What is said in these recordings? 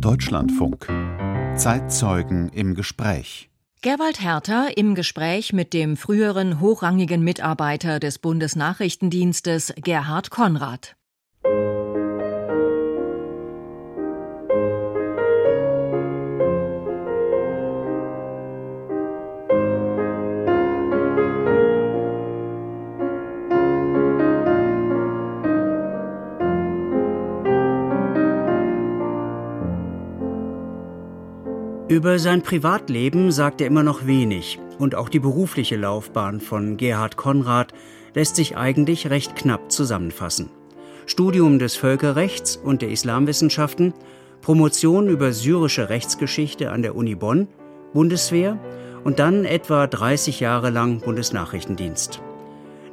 Deutschlandfunk. Zeitzeugen im Gespräch. Gerwald Herter im Gespräch mit dem früheren hochrangigen Mitarbeiter des Bundesnachrichtendienstes Gerhard Konrad. Über sein Privatleben sagt er immer noch wenig und auch die berufliche Laufbahn von Gerhard Konrad lässt sich eigentlich recht knapp zusammenfassen. Studium des Völkerrechts und der Islamwissenschaften, Promotion über syrische Rechtsgeschichte an der Uni Bonn, Bundeswehr und dann etwa 30 Jahre lang Bundesnachrichtendienst.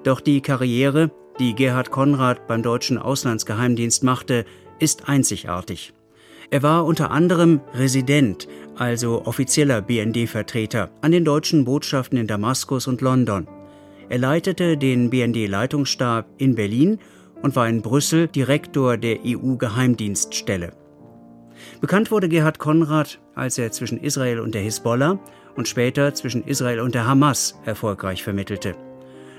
Doch die Karriere, die Gerhard Konrad beim deutschen Auslandsgeheimdienst machte, ist einzigartig. Er war unter anderem Resident, also offizieller BND-Vertreter, an den deutschen Botschaften in Damaskus und London. Er leitete den BND-Leitungsstab in Berlin und war in Brüssel Direktor der EU-Geheimdienststelle. Bekannt wurde Gerhard Konrad, als er zwischen Israel und der Hisbollah und später zwischen Israel und der Hamas erfolgreich vermittelte.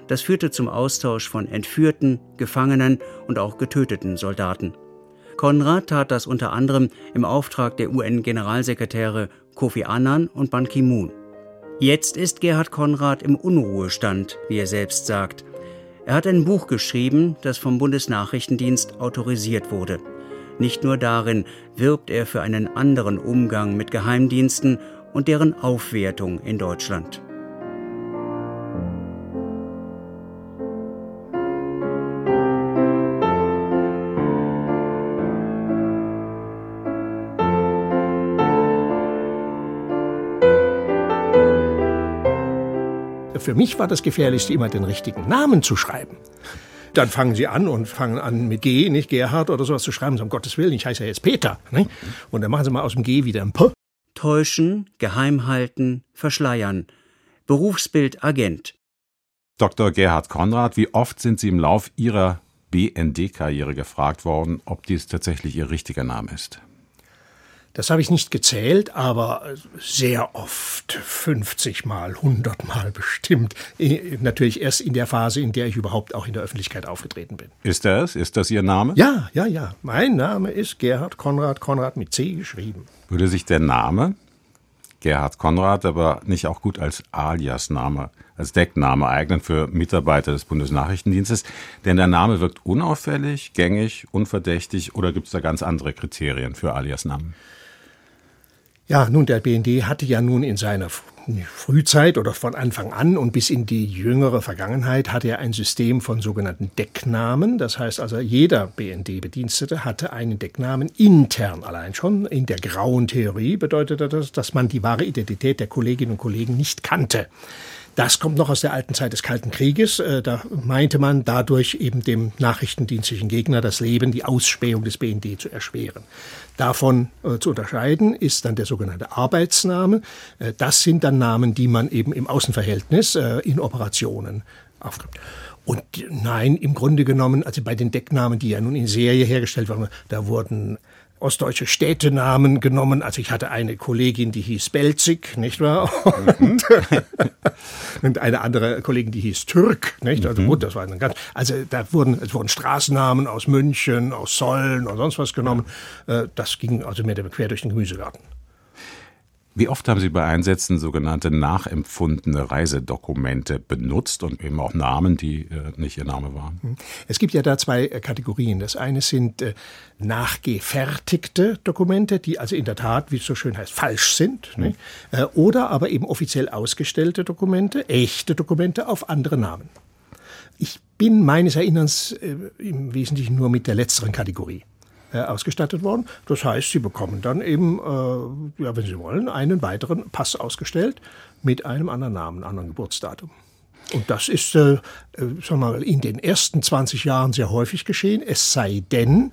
Das führte zum Austausch von entführten, Gefangenen und auch getöteten Soldaten. Konrad tat das unter anderem im Auftrag der UN-Generalsekretäre Kofi Annan und Ban Ki-moon. Jetzt ist Gerhard Konrad im Unruhestand, wie er selbst sagt. Er hat ein Buch geschrieben, das vom Bundesnachrichtendienst autorisiert wurde. Nicht nur darin wirbt er für einen anderen Umgang mit Geheimdiensten und deren Aufwertung in Deutschland. Für mich war das Gefährlichste immer den richtigen Namen zu schreiben. Dann fangen sie an und fangen an mit G, nicht Gerhard oder sowas zu schreiben. So, um Gottes Willen, ich heiße ja jetzt Peter. Nicht? Und dann machen sie mal aus dem G wieder ein P. Täuschen, geheim halten, verschleiern. Berufsbild Agent. Dr. Gerhard Konrad, wie oft sind Sie im Lauf Ihrer BND-Karriere gefragt worden, ob dies tatsächlich Ihr richtiger Name ist? Das habe ich nicht gezählt, aber sehr oft, 50 Mal, 100 Mal bestimmt. Natürlich erst in der Phase, in der ich überhaupt auch in der Öffentlichkeit aufgetreten bin. Ist das? Ist das Ihr Name? Ja, ja, ja. Mein Name ist Gerhard Konrad, Konrad mit C geschrieben. Würde sich der Name Gerhard Konrad aber nicht auch gut als Alias-Name, als Deckname eignen für Mitarbeiter des Bundesnachrichtendienstes? Denn der Name wirkt unauffällig, gängig, unverdächtig oder gibt es da ganz andere Kriterien für Alias-Namen? Ja, nun, der BND hatte ja nun in seiner Frühzeit oder von Anfang an und bis in die jüngere Vergangenheit hatte er ein System von sogenannten Decknamen. Das heißt also, jeder BND-Bedienstete hatte einen Decknamen intern allein schon. In der grauen Theorie bedeutete das, dass man die wahre Identität der Kolleginnen und Kollegen nicht kannte. Das kommt noch aus der alten Zeit des Kalten Krieges. Äh, da meinte man dadurch eben dem nachrichtendienstlichen Gegner das Leben, die Ausspähung des BND zu erschweren. Davon äh, zu unterscheiden ist dann der sogenannte Arbeitsname. Äh, das sind dann Namen, die man eben im Außenverhältnis in Operationen aufgibt. Und nein, im Grunde genommen, also bei den Decknamen, die ja nun in Serie hergestellt wurden, da wurden ostdeutsche Städtenamen genommen. Also ich hatte eine Kollegin, die hieß Belzig, nicht wahr? Und, und eine andere Kollegin, die hieß Türk, nicht? Also mhm. gut, das war ein ganz, also da wurden, es wurden Straßennamen aus München, aus Sollen und sonst was genommen. Äh, das ging also mehr quer durch den Gemüsegarten. Wie oft haben Sie bei Einsätzen sogenannte nachempfundene Reisedokumente benutzt und eben auch Namen, die äh, nicht Ihr Name waren? Hm. Es gibt ja da zwei äh, Kategorien. Das eine sind äh, nachgefertigte Dokumente, die also in der Tat, wie es so schön heißt, falsch sind. Mhm. Äh, oder aber eben offiziell ausgestellte Dokumente, echte Dokumente auf andere Namen. Ich bin meines Erinnerns äh, im Wesentlichen nur mit der letzteren Kategorie ausgestattet worden. Das heißt, Sie bekommen dann eben, äh, ja, wenn Sie wollen, einen weiteren Pass ausgestellt mit einem anderen Namen, anderen Geburtsdatum. Und das ist, äh, äh sagen wir mal, in den ersten 20 Jahren sehr häufig geschehen. Es sei denn,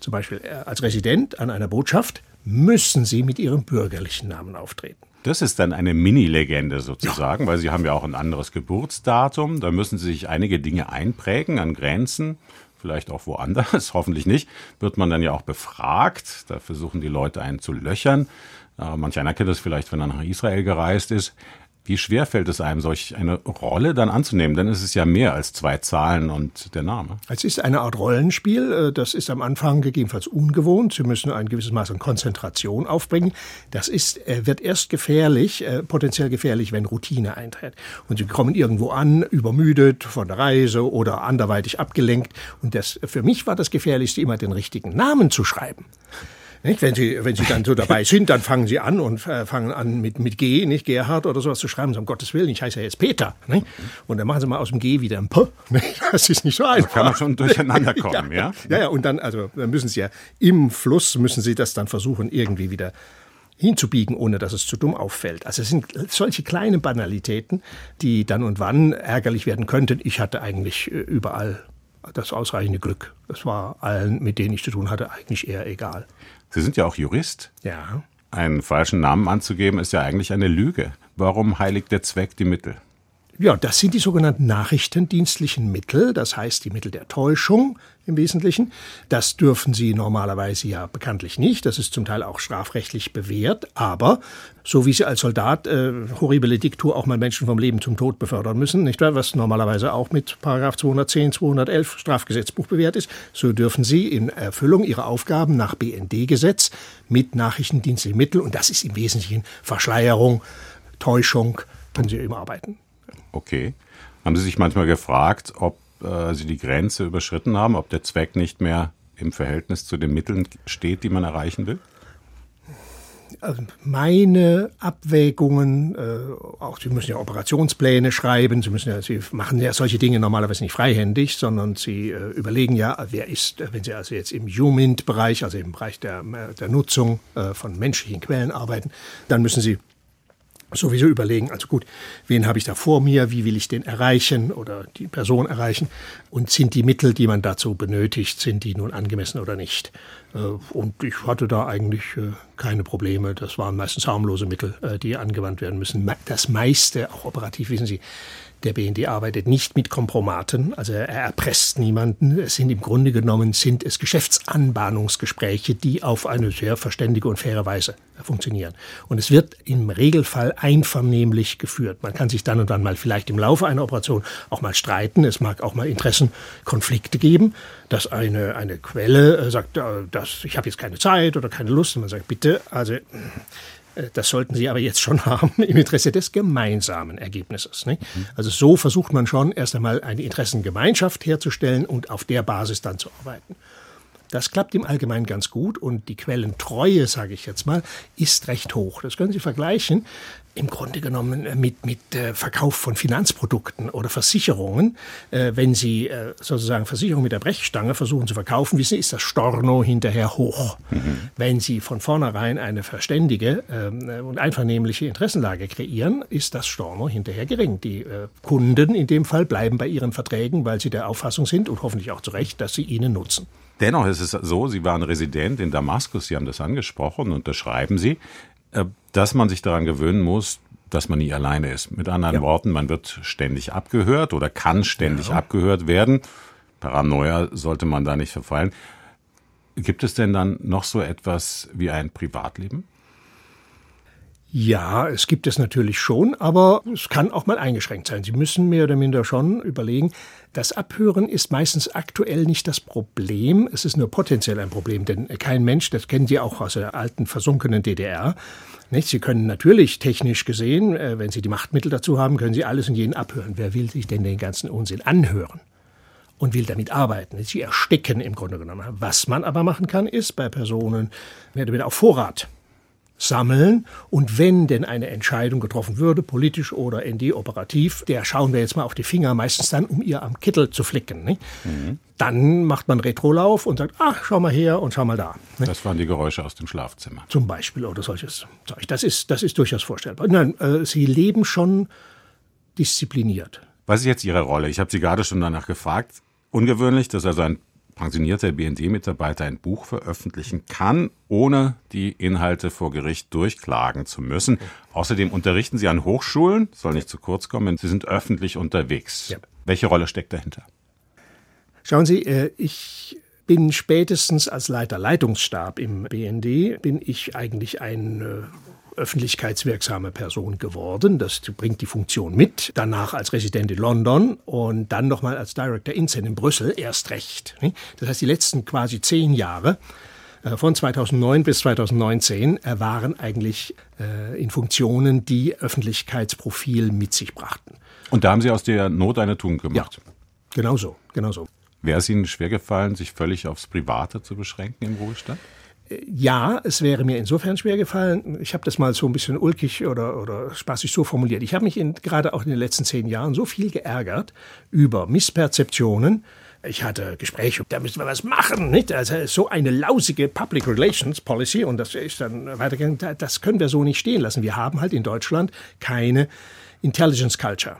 zum Beispiel äh, als Resident an einer Botschaft, müssen Sie mit Ihrem bürgerlichen Namen auftreten. Das ist dann eine Mini-Legende sozusagen, ja. weil Sie haben ja auch ein anderes Geburtsdatum. Da müssen Sie sich einige Dinge einprägen an Grenzen vielleicht auch woanders, hoffentlich nicht, wird man dann ja auch befragt. Da versuchen die Leute einen zu löchern. Äh, manch einer kennt das vielleicht, wenn er nach Israel gereist ist. Wie schwer fällt es einem, solch eine Rolle dann anzunehmen? Denn es ist ja mehr als zwei Zahlen und der Name. Es ist eine Art Rollenspiel. Äh, das ist am Anfang gegebenenfalls ungewohnt. Sie müssen ein gewisses Maß an Konzentration aufbringen. Das ist, äh, wird erst gefährlich, äh, potenziell gefährlich, wenn Routine eintritt. Und Sie kommen irgendwo an, übermüdet von der Reise oder anderweitig abgelenkt. Und das, für mich war das Gefährlichste, immer den richtigen Namen zu schreiben. Nicht? Wenn Sie, wenn Sie dann so dabei sind, dann fangen Sie an und äh, fangen an mit, mit G, nicht Gerhard oder sowas zu schreiben. So, um Gottes Willen, ich heiße ja jetzt Peter. Nicht? Und dann machen Sie mal aus dem G wieder ein P. Nicht? Das ist nicht so einfach. Da kann man schon durcheinander kommen, ja? Ja, ja, und dann, also, dann müssen Sie ja im Fluss, müssen Sie das dann versuchen, irgendwie wieder hinzubiegen, ohne dass es zu dumm auffällt. Also es sind solche kleine Banalitäten, die dann und wann ärgerlich werden könnten. Ich hatte eigentlich äh, überall das ausreichende Glück. Es war allen, mit denen ich zu tun hatte, eigentlich eher egal. Sie sind ja auch Jurist. Ja. Einen falschen Namen anzugeben, ist ja eigentlich eine Lüge. Warum heiligt der Zweck die Mittel? Ja, das sind die sogenannten nachrichtendienstlichen Mittel, das heißt die Mittel der Täuschung im Wesentlichen. Das dürfen sie normalerweise ja bekanntlich nicht, das ist zum Teil auch strafrechtlich bewährt, aber so wie sie als Soldat äh, horrible Diktur auch mal Menschen vom Leben zum Tod befördern müssen, nicht wahr, was normalerweise auch mit Paragraph 210, 211 Strafgesetzbuch bewährt ist, so dürfen sie in Erfüllung ihrer Aufgaben nach BND-Gesetz mit nachrichtendienstlichen Mitteln, und das ist im Wesentlichen Verschleierung, Täuschung, können sie eben arbeiten. Okay. Haben Sie sich manchmal gefragt, ob äh, Sie die Grenze überschritten haben, ob der Zweck nicht mehr im Verhältnis zu den Mitteln steht, die man erreichen will? Also meine Abwägungen, äh, auch Sie müssen ja Operationspläne schreiben, Sie müssen ja, Sie machen ja solche Dinge normalerweise nicht freihändig, sondern Sie äh, überlegen ja, wer ist, wenn Sie also jetzt im Humint-Bereich, also im Bereich der, der Nutzung äh, von menschlichen Quellen arbeiten, dann müssen Sie sowieso überlegen, also gut, wen habe ich da vor mir, wie will ich den erreichen oder die Person erreichen und sind die Mittel, die man dazu benötigt, sind die nun angemessen oder nicht. Äh, und ich hatte da eigentlich äh, keine Probleme. Das waren meistens harmlose Mittel, äh, die angewandt werden müssen. Das meiste, auch operativ, wissen Sie, der BND arbeitet nicht mit Kompromaten, also er erpresst niemanden. Es sind im Grunde genommen sind es Geschäftsanbahnungsgespräche, die auf eine sehr verständige und faire Weise funktionieren. Und es wird im Regelfall einvernehmlich geführt. Man kann sich dann und dann mal vielleicht im Laufe einer Operation auch mal streiten. Es mag auch mal Interessenkonflikte geben, dass eine, eine Quelle äh, sagt, äh, dass ich habe jetzt keine Zeit oder keine Lust. Und man sagt, bitte, also das sollten Sie aber jetzt schon haben im Interesse des gemeinsamen Ergebnisses. Nicht? Also so versucht man schon erst einmal eine Interessengemeinschaft herzustellen und auf der Basis dann zu arbeiten. Das klappt im Allgemeinen ganz gut und die Quellentreue, sage ich jetzt mal, ist recht hoch. Das können Sie vergleichen im Grunde genommen äh, mit, mit äh, Verkauf von Finanzprodukten oder Versicherungen. Äh, wenn Sie sozusagen Versicherungen mit der Brechstange versuchen zu verkaufen, wissen Sie, ist das Storno hinterher hoch. Mhm. Wenn Sie von vornherein eine verständige äh, und einvernehmliche Interessenlage kreieren, ist das Storno hinterher gering. Die Kunden in dem Fall bleiben bei ihren Verträgen, weil sie der Auffassung sind und hoffentlich auch zu Recht, dass sie ihnen nutzen. Dennoch ist es so, Sie waren Resident in Damaskus, Sie haben das angesprochen und das schreiben Sie. Äh, dass man sich daran gewöhnen muss, dass man nie alleine ist. Mit anderen ja. Worten, man wird ständig abgehört oder kann ständig ja. abgehört werden. Paranoia sollte man da nicht verfallen. Gibt es denn dann noch so etwas wie ein Privatleben? Ja, es gibt es natürlich schon, aber es kann auch mal eingeschränkt sein. Sie müssen mehr oder minder schon überlegen, das Abhören ist meistens aktuell nicht das Problem, es ist nur potenziell ein Problem, denn kein Mensch, das kennen Sie auch aus der alten versunkenen DDR, nicht? Sie können natürlich technisch gesehen, äh, wenn Sie die Machtmittel dazu haben, können Sie alles und jeden abhören. Wer will sich denn den ganzen Unsinn anhören? und will damit arbeiten. Sie ersticken im Grunde genommen. Was man aber machen kann, ist bei Personen mehr oder weniger auf Vorrat sammeln. Und wenn denn eine Entscheidung getroffen würde, politisch oder ND-operativ, der schauen wir jetzt mal auf die Finger, meistens dann, um ihr am Kittel zu flicken. Mhm. Dann macht man Retrolauf und sagt, ach, schau mal her und schau mal da. Nicht? Das waren die Geräusche aus dem Schlafzimmer. Zum Beispiel oder solches Zeug. Das ist, das ist durchaus vorstellbar. Nein, äh, sie leben schon diszipliniert. Was ist jetzt Ihre Rolle? Ich habe Sie gerade schon danach gefragt. Ungewöhnlich, dass also ein pensionierter BND-Mitarbeiter ein Buch veröffentlichen kann, ohne die Inhalte vor Gericht durchklagen zu müssen. Außerdem unterrichten Sie an Hochschulen, soll nicht zu kurz kommen, Sie sind öffentlich unterwegs. Ja. Welche Rolle steckt dahinter? Schauen Sie, äh, ich bin spätestens als Leiter Leitungsstab im BND, bin ich eigentlich ein öffentlichkeitswirksame Person geworden. Das bringt die Funktion mit. Danach als Resident in London und dann nochmal als Director Insen in Brüssel erst recht. Das heißt, die letzten quasi zehn Jahre äh, von 2009 bis 2019 waren eigentlich äh, in Funktionen, die Öffentlichkeitsprofil mit sich brachten. Und da haben Sie aus der Not eine Tugend gemacht? Ja, genau so, genau so. Wäre es Ihnen schwergefallen, sich völlig aufs Private zu beschränken im Ruhestand? Ja, es wäre mir insofern schwer gefallen. Ich habe das mal so ein bisschen ulkig oder, oder spaßig so formuliert. Ich habe mich in, gerade auch in den letzten zehn Jahren so viel geärgert über Missperzeptionen. Ich hatte Gespräche, da müssen wir was machen, nicht? Also so eine lausige Public Relations Policy und das ist dann weitergegangen. Das können wir so nicht stehen lassen. Wir haben halt in Deutschland keine Intelligence Culture.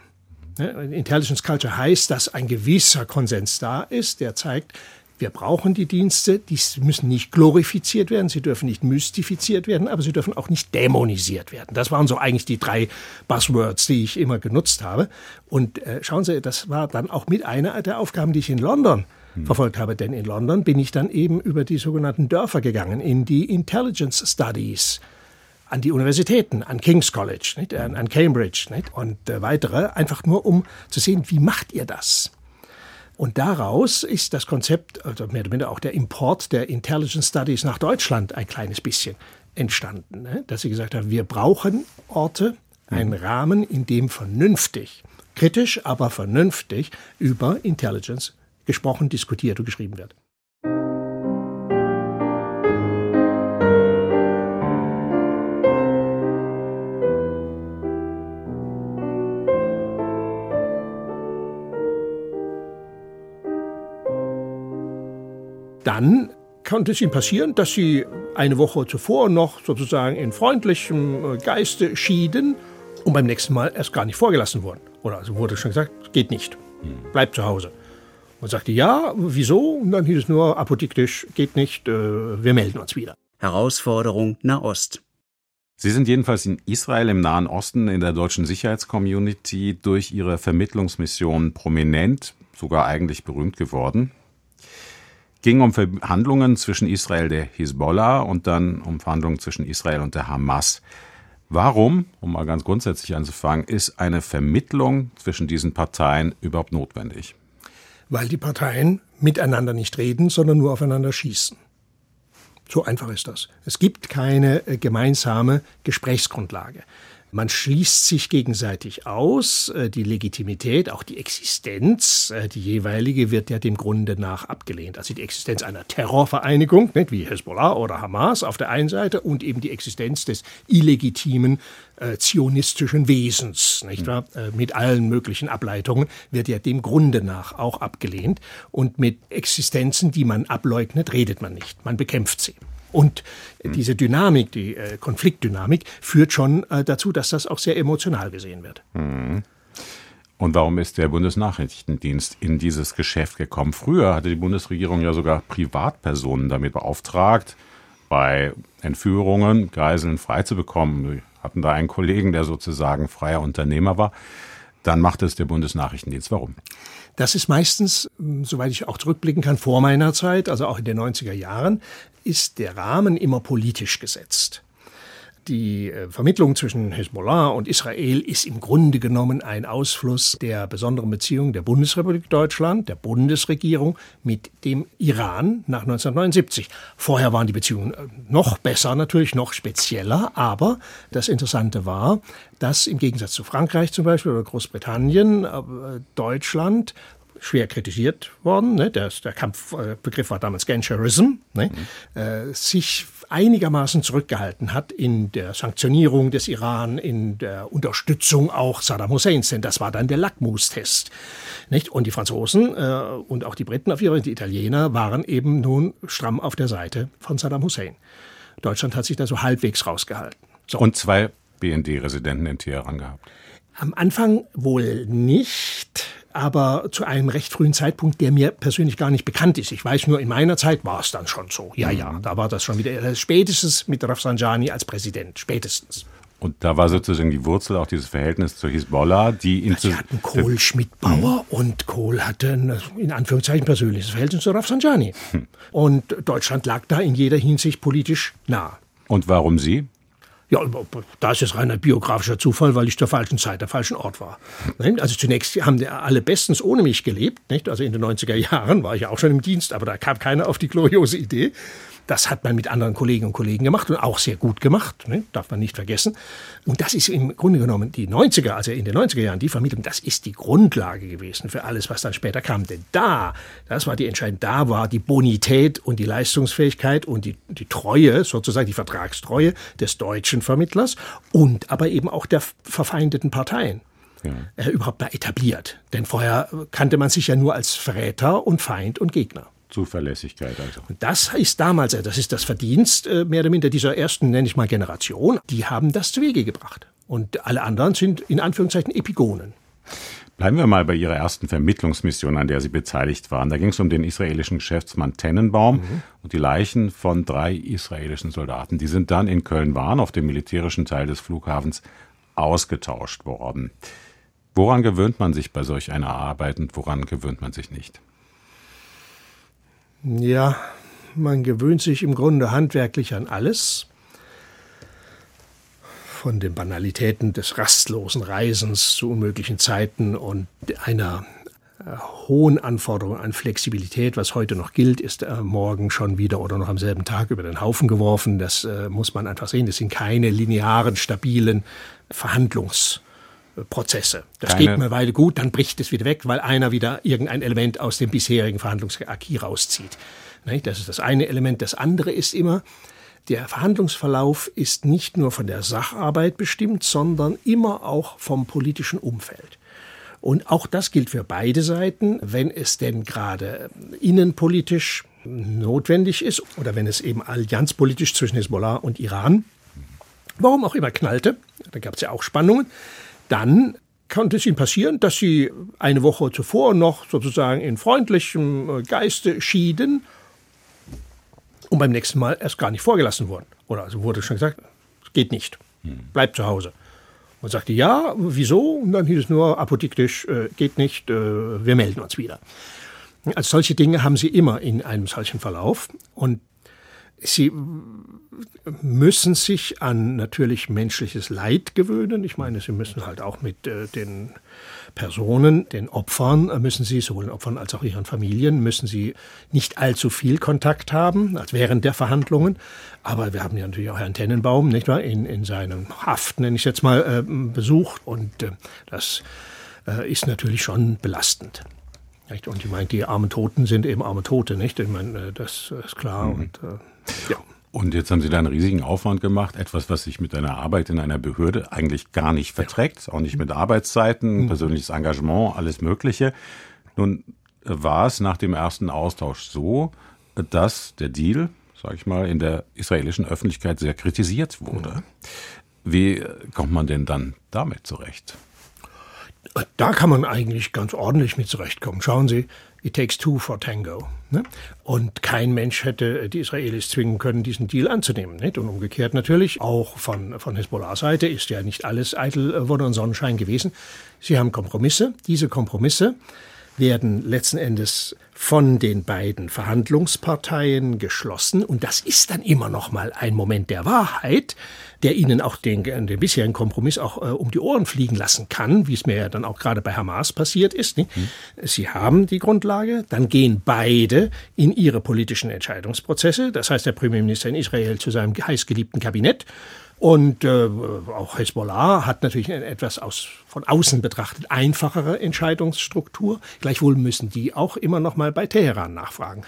Intelligence Culture heißt, dass ein gewisser Konsens da ist, der zeigt, wir brauchen die Dienste, die müssen nicht glorifiziert werden, sie dürfen nicht mystifiziert werden, aber sie dürfen auch nicht dämonisiert werden. Das waren so eigentlich die drei Buzzwords, die ich immer genutzt habe. Und äh, schauen Sie, das war dann auch mit einer der Aufgaben, die ich in London hm. verfolgt habe. Denn in London bin ich dann eben über die sogenannten Dörfer gegangen, in die Intelligence Studies an die Universitäten, an King's College, nicht, an, Cambridge nicht, und äh, weitere, einfach nur um zu sehen, wie macht ihr das? Und daraus ist das Konzept, also mehr oder minder auch der Import der Intelligence Studies nach Deutschland ein kleines bisschen entstanden. Ne? Dass sie gesagt haben, wir brauchen Orte, einen mhm. Rahmen, in dem vernünftig, kritisch, aber vernünftig über Intelligence gesprochen, diskutiert und geschrieben wird. Dann konnte es ihm passieren, dass sie eine Woche zuvor noch sozusagen in freundlichem äh, Geiste schieden und beim nächsten Mal erst gar nicht vorgelassen wurden. Oder also wurde schon gesagt, geht nicht, bleibt zu Hause. Und sagte, ja, wieso? Und dann hieß es nur apodiktisch, geht nicht, äh, wir melden uns wieder. Herausforderung Nahost. Sie sind jedenfalls in Israel im Nahen Osten in der deutschen Sicherheitscommunity durch Ihre Vermittlungsmission prominent, sogar eigentlich berühmt geworden ging um Verhandlungen zwischen Israel der Hisbollah und dann um Verhandlungen zwischen Israel und der Hamas. Warum, um mal ganz grundsätzlich anzufangen, ist eine Vermittlung zwischen diesen Parteien überhaupt notwendig? Weil die Parteien miteinander nicht reden, sondern nur aufeinander schießen. So einfach ist das. Es gibt keine äh, gemeinsame Gesprächsgrundlage. Man schließt sich gegenseitig aus. Äh, die Legitimität, auch die Existenz, äh, die jeweilige wird ja dem Grunde nach abgelehnt. Also die Existenz einer Terrorvereinigung, nicht, wie Hezbollah oder Hamas auf der einen Seite und eben die Existenz des illegitimen äh, zionistischen Wesens, nicht wahr? Äh, mit allen möglichen Ableitungen wird ja dem Grunde nach auch abgelehnt. Und mit Existenzen, die man ableugnet, redet man nicht. Man bekämpft sie. Und diese Dynamik, die äh, Konfliktdynamik, führt schon äh, dazu, dass das auch sehr emotional gesehen wird. Mhm. Und warum ist der Bundesnachrichtendienst in dieses Geschäft gekommen? Früher hatte die Bundesregierung ja sogar Privatpersonen damit beauftragt, bei Entführungen Geiseln freizubekommen. Wir hatten da einen Kollegen, der sozusagen freier Unternehmer war. Dann macht es der Bundesnachrichtendienst. Warum? Das ist meistens, hm, soweit ich auch zurückblicken kann, vor meiner Zeit, also auch in den 90er Jahren, ist der Rahmen immer politisch gesetzt. Die äh, Vermittlung zwischen Hezbollah und Israel ist im Grunde genommen ein Ausfluss der besonderen Beziehung der Bundesrepublik Deutschland, der Bundesregierung mit dem Iran nach 1979. Vorher waren die Beziehungen äh, noch besser, natürlich noch spezieller, aber das Interessante war, dass im Gegensatz zu Frankreich zum Beispiel oder Großbritannien äh, Deutschland schwer kritisiert worden. Ne? Der, der Kampfbegriff war damals Genscherism. Ne? Mhm. Äh, sich einigermaßen zurückgehalten hat in der Sanktionierung des Iran, in der Unterstützung auch Saddam Husseins, denn das war dann der Lackmustest. Nicht? Und die Franzosen äh, und auch die Briten auf ihre, die Italiener waren eben nun stramm auf der Seite von Saddam Hussein. Deutschland hat sich da so halbwegs rausgehalten. So. Und zwei BND-Residenten in Teheran gehabt. Am Anfang wohl nicht aber zu einem recht frühen Zeitpunkt, der mir persönlich gar nicht bekannt ist. Ich weiß nur, in meiner Zeit war es dann schon so. Ja, ja, mhm. da war das schon wieder. Spätestens mit Rafsanjani als Präsident, spätestens. Und da war sozusagen die Wurzel auch dieses Verhältnis zu Hisbollah, die in Sie hatten Kohl, Schmidt, Bauer mhm. und Kohl hatte ein, in Anführungszeichen persönliches Verhältnis zu Rafsanjani. Hm. Und Deutschland lag da in jeder Hinsicht politisch nah. Und warum Sie? Ja, da ist es reiner biografischer Zufall, weil ich zur falschen Zeit, der falschen Ort war. Also zunächst haben alle bestens ohne mich gelebt. Nicht? Also in den 90er Jahren war ich ja auch schon im Dienst, aber da kam keiner auf die gloriose Idee. Das hat man mit anderen Kolleginnen und Kollegen gemacht und auch sehr gut gemacht, ne? darf man nicht vergessen. Und das ist im Grunde genommen die 90er, also in den 90er Jahren, die Vermittlung, das ist die Grundlage gewesen für alles, was dann später kam. Denn da, das war die Entscheidung, da war die Bonität und die Leistungsfähigkeit und die, die Treue, sozusagen die Vertragstreue des deutschen Vermittlers und aber eben auch der verfeindeten Parteien. Ja. Äh, überhaupt mal etabliert. Denn vorher kannte man sich ja nur als Verräter und Feind und Gegner. Zuverlässigkeit also. Und das ist damals, das ist das Verdienst äh, mehr oder minder dieser ersten, nenne ich mal, Generation. Die haben das zu Wege gebracht. Und alle anderen sind in Anführungszeichen Epigonen. Bleiben wir mal bei Ihrer ersten Vermittlungsmission, an der Sie beteiligt waren. Da ging es um den israelischen Geschäftsmann Tennenbaum mhm. und die Leichen von drei israelischen Soldaten. Die sind dann in Köln-Wahn auf dem militärischen Teil des Flughafens ausgetauscht worden. Woran gewöhnt man sich bei solch einer Arbeit und woran gewöhnt man sich nicht? Ja, man gewöhnt sich im Grunde handwerklich an alles. Von den Banalitäten des rastlosen Reisens zu unmöglichen Zeiten und einer äh, hohen Anforderung an Flexibilität, was heute noch gilt, ist äh, morgen schon wieder oder noch am selben Tag über den Haufen geworfen. Das äh, muss man einfach sehen. Das sind keine linearen, stabilen Verhandlungs- Prozesse. Das Keine. geht eine Weile gut, dann bricht es wieder weg, weil einer wieder irgendein Element aus dem bisherigen Verhandlungsakquis rauszieht. Das ist das eine Element. Das andere ist immer, der Verhandlungsverlauf ist nicht nur von der Sacharbeit bestimmt, sondern immer auch vom politischen Umfeld. Und auch das gilt für beide Seiten, wenn es denn gerade innenpolitisch notwendig ist oder wenn es eben allianzpolitisch zwischen Hezbollah und Iran, warum auch immer knallte, da gab es ja auch Spannungen, dann konnte es ihnen passieren, dass sie eine Woche zuvor noch sozusagen in freundlichem äh, Geiste schieden und beim nächsten Mal erst gar nicht vorgelassen wurden. Oder also wurde schon gesagt, es geht nicht, bleib zu Hause. Und sagte, ja, wieso? Und dann hieß es nur apodiktisch, äh, geht nicht, äh, wir melden uns wieder. Also solche Dinge haben sie immer in einem solchen Verlauf. Und Sie müssen sich an natürlich menschliches Leid gewöhnen. Ich meine, Sie müssen halt auch mit äh, den Personen, den Opfern, äh, müssen Sie, sowohl den Opfern als auch ihren Familien, müssen Sie nicht allzu viel Kontakt haben, als während der Verhandlungen. Aber wir haben ja natürlich auch Herrn Tennenbaum, nicht wahr, in, in seinem Haft, nenne ich jetzt mal, äh, besucht. Und äh, das äh, ist natürlich schon belastend. Und ich meine, die armen Toten sind eben arme Tote, nicht? Ich meine, äh, das ist klar. Mhm. Und ja. Und jetzt haben Sie da einen riesigen Aufwand gemacht, etwas, was sich mit einer Arbeit in einer Behörde eigentlich gar nicht verträgt, auch nicht mit Arbeitszeiten, mhm. persönliches Engagement, alles Mögliche. Nun war es nach dem ersten Austausch so, dass der Deal, sage ich mal, in der israelischen Öffentlichkeit sehr kritisiert wurde. Mhm. Wie kommt man denn dann damit zurecht? Da kann man eigentlich ganz ordentlich mit zurechtkommen. Schauen Sie, it takes two for tango. Ne? Und kein Mensch hätte die Israelis zwingen können, diesen Deal anzunehmen. Nicht? Und umgekehrt natürlich, auch von, von Hezbollah-Seite ist ja nicht alles eitel äh, Wonne und Sonnenschein gewesen. Sie haben Kompromisse. Diese Kompromisse werden letzten Endes von den beiden Verhandlungsparteien geschlossen. Und das ist dann immer noch mal ein Moment der Wahrheit, der ihnen auch den, den bisherigen Kompromiss auch äh, um die Ohren fliegen lassen kann, wie es mir ja dann auch gerade bei Hamas passiert ist. Mhm. Sie haben die Grundlage, dann gehen beide in ihre politischen Entscheidungsprozesse. Das heißt, der Premierminister in Israel zu seinem heißgeliebten Kabinett und äh, auch Hezbollah hat natürlich eine etwas aus, von außen betrachtet einfachere Entscheidungsstruktur. Gleichwohl müssen die auch immer noch mal bei Teheran nachfragen.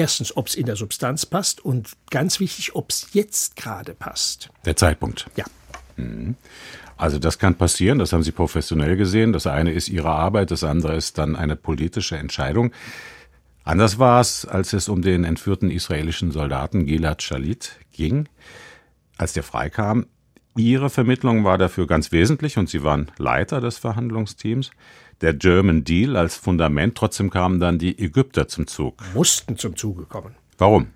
Erstens, ob es in der Substanz passt und ganz wichtig, ob es jetzt gerade passt. Der Zeitpunkt. Ja. Mhm. Also das kann passieren, das haben Sie professionell gesehen. Das eine ist Ihre Arbeit, das andere ist dann eine politische Entscheidung. Anders war es, als es um den entführten israelischen Soldaten Gilad Shalit ging als der freikam. Ihre Vermittlung war dafür ganz wesentlich und Sie waren Leiter des Verhandlungsteams. Der German Deal als Fundament, trotzdem kamen dann die Ägypter zum Zug. Mussten zum Zuge kommen. Warum?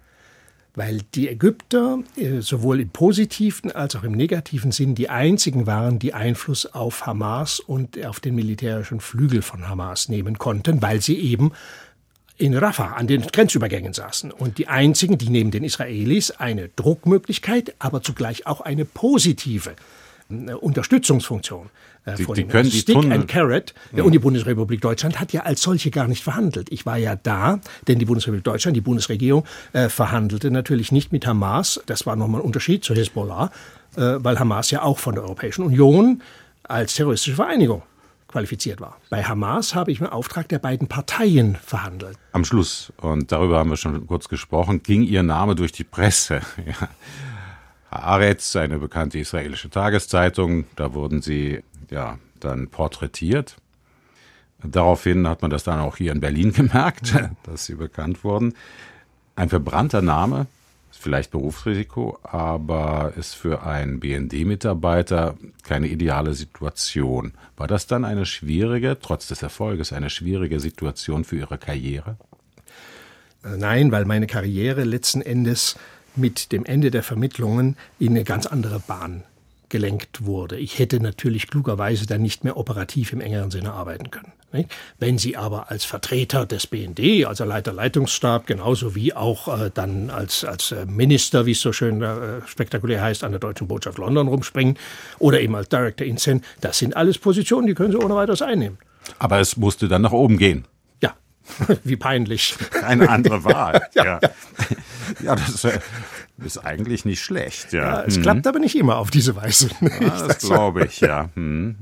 weil die Ägypter äh, sowohl im positiven als auch im negativen Sinn die einzigen waren, die Einfluss auf Hamas und auf den militärischen Flügel von Hamas nehmen konnten, weil sie eben in Rafah an den Grenzübergängen saßen und die einzigen, die neben den Israelis eine Druckmöglichkeit, aber zugleich auch eine positive äh, Unterstützungsfunktion äh, die, die können die Stick Tunnel. and Carrot. Ja. Und die Bundesrepublik Deutschland hat ja als solche gar nicht verhandelt. Ich war ja da, denn die Bundesrepublik Deutschland, die Bundesregierung, äh, verhandelte natürlich nicht mit Hamas. Das war nochmal ein Unterschied zu Hezbollah, äh, weil Hamas ja auch von der Europäischen Union als terroristische Vereinigung qualifiziert war. Bei Hamas habe ich im Auftrag der beiden Parteien verhandelt. Am Schluss, und darüber haben wir schon kurz gesprochen, ging Ihr Name durch die Presse. Ja. Haaretz, eine bekannte israelische Tageszeitung, da wurden Sie ja dann porträtiert. Daraufhin hat man das dann auch hier in Berlin gemerkt, dass sie bekannt wurden. Ein verbrannter Name, vielleicht Berufsrisiko, aber ist für einen BND-Mitarbeiter keine ideale Situation. War das dann eine schwierige, trotz des Erfolges, eine schwierige Situation für Ihre Karriere? Äh, nein, weil meine Karriere letzten Endes mit dem Ende der Vermittlungen in eine ganz andere Bahn gelenkt wurde. Ich hätte natürlich klugerweise dann nicht mehr operativ im engeren Sinne arbeiten können. Wenn Sie aber als Vertreter des BND, also Leiter Leitungsstab, genauso wie auch äh, dann als, als äh, Minister, wie es so schön äh, spektakulär heißt, an der Deutschen Botschaft London rumspringen oder eben als Director in Sen, das sind alles Positionen, die können Sie ohne weiteres einnehmen. Aber es musste dann nach oben gehen. Wie peinlich. Keine andere Wahl. ja, ja. ja, das äh, ist eigentlich nicht schlecht. Ja, es hm. klappt aber nicht immer auf diese Weise. Das glaube ich, ja. Hm.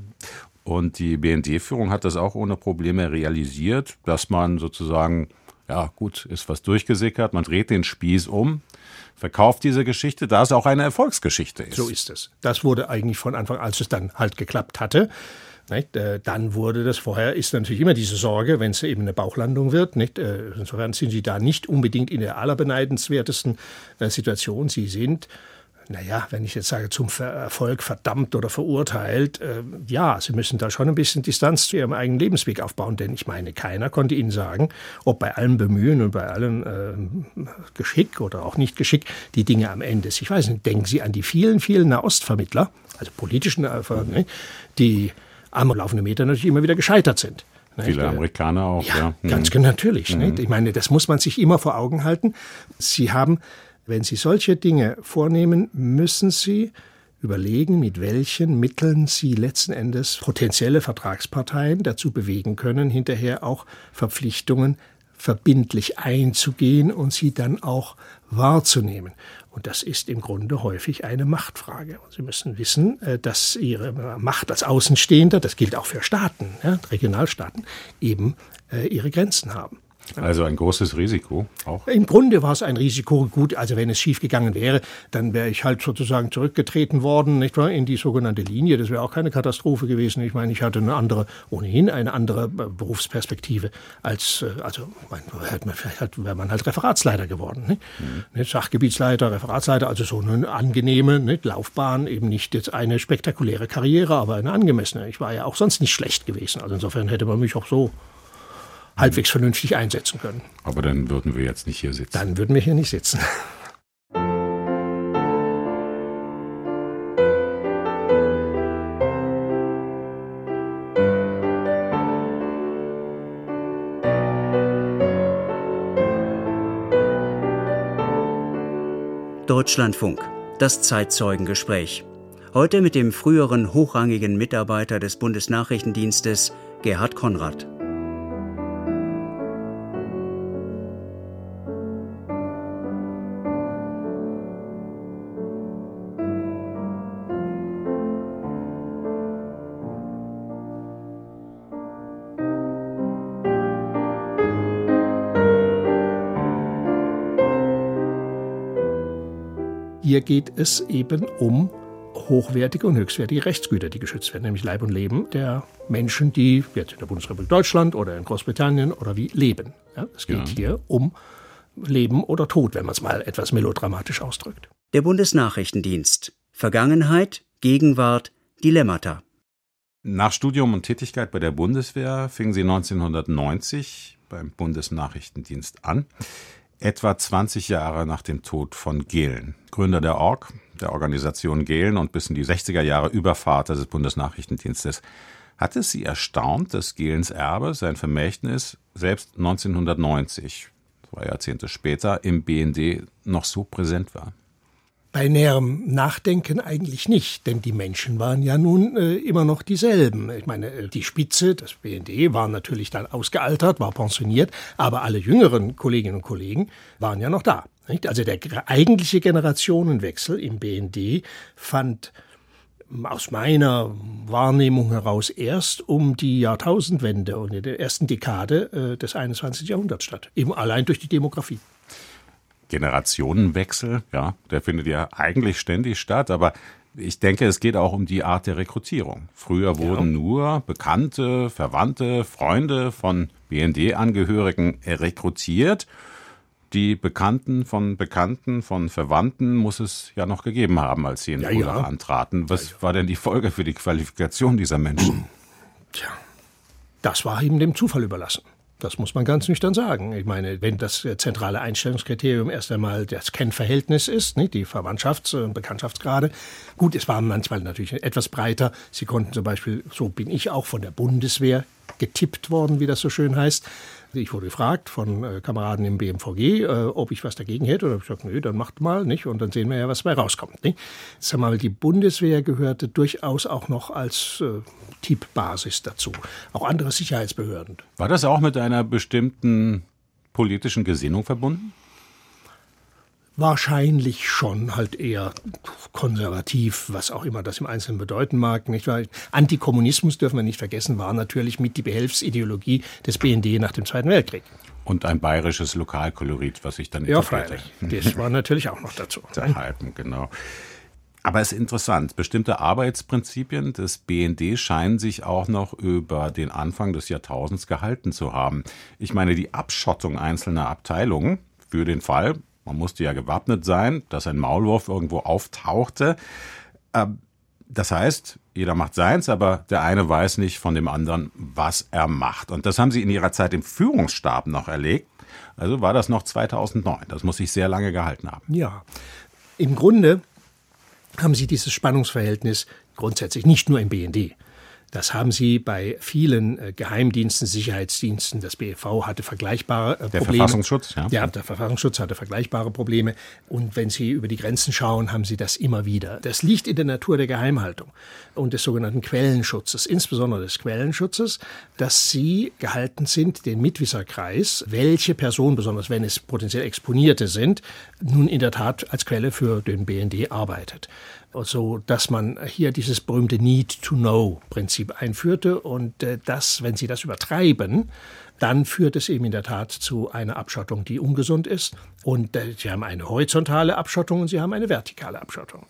Und die BND-Führung hat das auch ohne Probleme realisiert, dass man sozusagen, ja gut, ist was durchgesickert, man dreht den Spieß um, verkauft diese Geschichte, da es auch eine Erfolgsgeschichte ist. So ist es. Das wurde eigentlich von Anfang, als es dann halt geklappt hatte, nicht? Äh, dann wurde das vorher, ist natürlich immer diese Sorge, wenn es eben eine Bauchlandung wird. Nicht? Äh, insofern sind Sie da nicht unbedingt in der allerbeneidenswertesten äh, Situation. Sie sind naja, wenn ich jetzt sage, zum Erfolg verdammt oder verurteilt, äh, ja, Sie müssen da schon ein bisschen Distanz zu Ihrem eigenen Lebensweg aufbauen, denn ich meine, keiner konnte Ihnen sagen, ob bei allem Bemühen und bei allem äh, Geschick oder auch nicht Geschick die Dinge am Ende ist. Ich weiß nicht, denken Sie an die vielen, vielen Nahostvermittler, also politischen, äh, die am laufenden Meter natürlich immer wieder gescheitert sind. Viele Amerikaner auch, ja. ja. Ganz genau, natürlich. Mhm. Ich meine, das muss man sich immer vor Augen halten. Sie haben, wenn Sie solche Dinge vornehmen, müssen Sie überlegen, mit welchen Mitteln Sie letzten Endes potenzielle Vertragsparteien dazu bewegen können, hinterher auch Verpflichtungen verbindlich einzugehen und sie dann auch wahrzunehmen. Und das ist im Grunde häufig eine Machtfrage. Und Sie müssen wissen, äh, dass Ihre Macht als Außenstehender, das gilt auch für Staaten, Regionalstaaten, eben äh, ihre Grenzen haben. Also ein großes Risiko auch. Im Grunde war es ein Risiko. Gut, also wenn es schiefgegangen wäre, dann wäre ich halt sozusagen zurückgetreten worden, nicht wahr, in die sogenannte Linie. Das wäre auch keine Katastrophe gewesen. Ich meine, ich hatte eine andere, ohnehin eine andere äh, Berufsperspektive als, äh, also, vielleicht wäre man halt Referatsleiter geworden. Nicht? Mhm. Sachgebietsleiter, Referatsleiter, also so eine angenehme nicht, Laufbahn, eben nicht jetzt eine spektakuläre Karriere, aber eine angemessene. Ich war ja auch sonst nicht schlecht gewesen. Also insofern hätte man mich auch so halbwegs vernünftig einsetzen können. Aber dann würden wir jetzt nicht hier sitzen. Dann würden wir hier nicht sitzen. Deutschlandfunk, das Zeitzeugengespräch. Heute mit dem früheren hochrangigen Mitarbeiter des Bundesnachrichtendienstes Gerhard Konrad. Hier geht es eben um hochwertige und höchstwertige Rechtsgüter, die geschützt werden, nämlich Leib und Leben der Menschen, die jetzt in der Bundesrepublik Deutschland oder in Großbritannien oder wie leben. Ja, es geht ja. hier um Leben oder Tod, wenn man es mal etwas melodramatisch ausdrückt. Der Bundesnachrichtendienst. Vergangenheit, Gegenwart, Dilemmata. Nach Studium und Tätigkeit bei der Bundeswehr fingen Sie 1990 beim Bundesnachrichtendienst an. Etwa 20 Jahre nach dem Tod von Gehlen, Gründer der ORG, der Organisation Gehlen und bis in die 60er Jahre Übervater des Bundesnachrichtendienstes. Hat es Sie erstaunt, dass Gehlens Erbe, sein Vermächtnis, selbst 1990, zwei Jahrzehnte später, im BND noch so präsent war? Bei näherem Nachdenken eigentlich nicht, denn die Menschen waren ja nun äh, immer noch dieselben. Ich meine, äh, die Spitze, das BND, war natürlich dann ausgealtert, war pensioniert, aber alle jüngeren Kolleginnen und Kollegen waren ja noch da. Nicht? Also der eigentliche Generationenwechsel im BND fand aus meiner Wahrnehmung heraus erst um die Jahrtausendwende und in der ersten Dekade äh, des 21. Jahrhunderts statt. Eben allein durch die Demografie. Generationenwechsel, ja, der findet ja eigentlich ständig statt, aber ich denke, es geht auch um die Art der Rekrutierung. Früher wurden ja. nur Bekannte, Verwandte, Freunde von BND-Angehörigen rekrutiert. Die Bekannten von Bekannten von Verwandten muss es ja noch gegeben haben, als sie in ja, ja. antraten. Was war denn die Folge für die Qualifikation dieser Menschen? Tja, das war eben dem Zufall überlassen. Das muss man ganz nüchtern sagen. Ich meine, wenn das zentrale Einstellungskriterium erst einmal das Kennverhältnis ist, nicht, die Verwandtschafts- und Bekanntschaftsgrade. Gut, es war manchmal natürlich etwas breiter. Sie konnten zum Beispiel, so bin ich auch von der Bundeswehr getippt worden, wie das so schön heißt. Ich wurde gefragt von äh, Kameraden im BMVG, äh, ob ich was dagegen hätte. Oder ich gesagt, nö, dann macht mal, nicht? Und dann sehen wir ja, was dabei rauskommt. Nicht? Sag mal, die Bundeswehr gehörte durchaus auch noch als äh, Typbasis dazu. Auch andere Sicherheitsbehörden. War das auch mit einer bestimmten politischen Gesinnung verbunden? Wahrscheinlich schon, halt eher konservativ, was auch immer das im Einzelnen bedeuten mag. Nicht wahr? Antikommunismus dürfen wir nicht vergessen, war natürlich mit die Behelfsideologie des BND nach dem Zweiten Weltkrieg. Und ein bayerisches Lokalkolorit, was sich dann Ja, freilich. Das war natürlich auch noch dazu. Halben, genau. Aber es ist interessant, bestimmte Arbeitsprinzipien des BND scheinen sich auch noch über den Anfang des Jahrtausends gehalten zu haben. Ich meine, die Abschottung einzelner Abteilungen für den Fall, man musste ja gewappnet sein, dass ein Maulwurf irgendwo auftauchte. Ähm, das heißt, jeder macht seins, aber der eine weiß nicht von dem anderen, was er macht. Und das haben Sie in Ihrer Zeit im Führungsstab noch erlegt. Also war das noch 2009. Das muss sich sehr lange gehalten haben. Ja, im Grunde haben Sie dieses Spannungsverhältnis grundsätzlich nicht nur im BND. Das haben sie bei vielen äh, Geheimdiensten, Sicherheitsdiensten. Das BFV hatte vergleichbare äh, Probleme. Der Verfassungsschutz, ja. Ja, der Verfassungsschutz hatte vergleichbare Probleme. Und wenn Sie über die Grenzen schauen, haben Sie das immer wieder. Das liegt in der Natur der Geheimhaltung und des sogenannten Quellenschutzes, insbesondere des Quellenschutzes, dass Sie gehalten sind, den Mitwisserkreis, welche Person, besonders wenn es potenziell Exponierte sind, nun in der Tat als Quelle für den BND arbeitet so dass man hier dieses berühmte Need-to-Know-Prinzip einführte und äh, das, wenn Sie das übertreiben, dann führt es eben in der Tat zu einer Abschottung, die ungesund ist. Und äh, Sie haben eine horizontale Abschottung und Sie haben eine vertikale Abschottung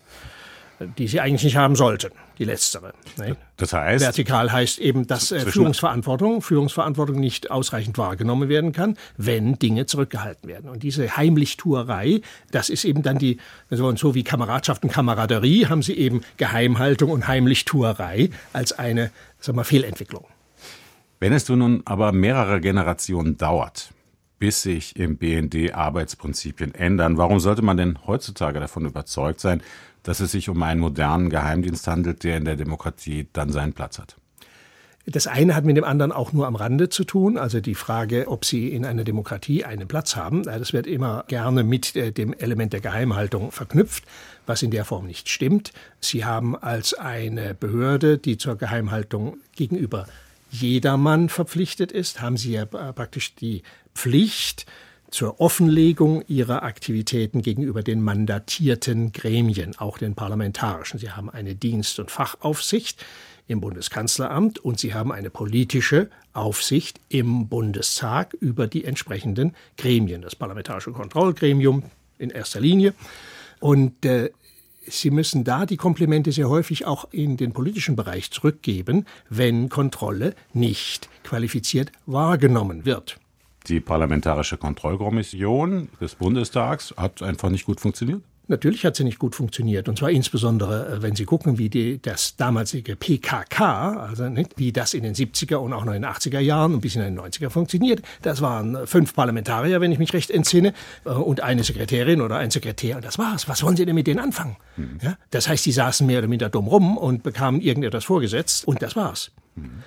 die sie eigentlich nicht haben sollten, die letztere. Ne? Das heißt? Vertikal heißt eben, dass äh, Führungsverantwortung, Führungsverantwortung nicht ausreichend wahrgenommen werden kann, wenn Dinge zurückgehalten werden. Und diese Heimlichtuerei, das ist eben dann die, so, so wie Kameradschaft und Kameraderie, haben sie eben Geheimhaltung und Heimlichtuerei als eine, sag mal, Fehlentwicklung. Wenn es nun aber mehrere Generationen dauert, bis sich im BND Arbeitsprinzipien ändern, warum sollte man denn heutzutage davon überzeugt sein, dass es sich um einen modernen Geheimdienst handelt, der in der Demokratie dann seinen Platz hat. Das eine hat mit dem anderen auch nur am Rande zu tun. Also die Frage, ob sie in einer Demokratie einen Platz haben, das wird immer gerne mit äh, dem Element der Geheimhaltung verknüpft, was in der Form nicht stimmt. Sie haben als eine Behörde, die zur Geheimhaltung gegenüber jedermann verpflichtet ist, haben sie ja praktisch die Pflicht, zur Offenlegung ihrer Aktivitäten gegenüber den mandatierten Gremien, auch den parlamentarischen. Sie haben eine Dienst- und Fachaufsicht im Bundeskanzleramt und sie haben eine politische Aufsicht im Bundestag über die entsprechenden Gremien, das Parlamentarische Kontrollgremium in erster Linie. Und äh, Sie müssen da die Komplimente sehr häufig auch in den politischen Bereich zurückgeben, wenn Kontrolle nicht qualifiziert wahrgenommen wird die Parlamentarische Kontrollkommission des Bundestags hat einfach nicht gut funktioniert? natürlich hat sie nicht gut funktioniert. Und zwar insbesondere, äh, wenn Sie gucken, wie die, das damalige PKK, also nicht, wie das in den 70er und auch noch in den 80er Jahren und bis in den 90er funktioniert. Das waren fünf Parlamentarier, wenn ich mich recht entsinne, äh, und eine Sekretärin oder ein Sekretär. Und das war's. Was wollen Sie denn mit denen anfangen? Mhm. Ja? Das heißt, die saßen mehr oder minder dumm rum und bekamen irgendetwas vorgesetzt und das war's.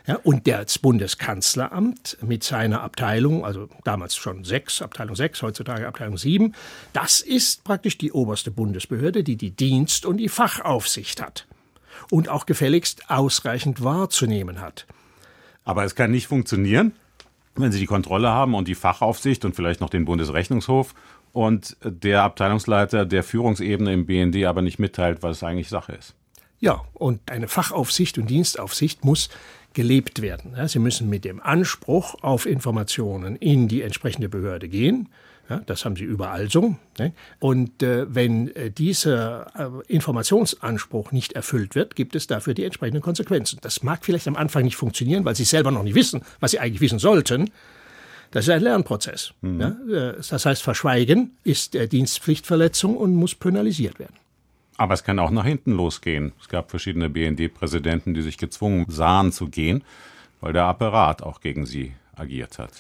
Ja, und das Bundeskanzleramt mit seiner Abteilung, also damals schon sechs, Abteilung sechs, heutzutage Abteilung sieben, das ist praktisch die oberste Bundesbehörde, die die Dienst- und die Fachaufsicht hat und auch gefälligst ausreichend wahrzunehmen hat. Aber es kann nicht funktionieren, wenn Sie die Kontrolle haben und die Fachaufsicht und vielleicht noch den Bundesrechnungshof und der Abteilungsleiter der Führungsebene im BND aber nicht mitteilt, was eigentlich Sache ist. Ja, und eine Fachaufsicht und Dienstaufsicht muss gelebt werden. Sie müssen mit dem Anspruch auf Informationen in die entsprechende Behörde gehen. Ja, das haben sie überall so. Ne? Und äh, wenn äh, dieser äh, Informationsanspruch nicht erfüllt wird, gibt es dafür die entsprechenden Konsequenzen. Das mag vielleicht am Anfang nicht funktionieren, weil sie selber noch nicht wissen, was sie eigentlich wissen sollten. Das ist ein Lernprozess. Mhm. Ja? Äh, das heißt, Verschweigen ist Dienstpflichtverletzung und muss penalisiert werden. Aber es kann auch nach hinten losgehen. Es gab verschiedene BND-Präsidenten, die sich gezwungen sahen zu gehen, weil der Apparat auch gegen sie agiert hat.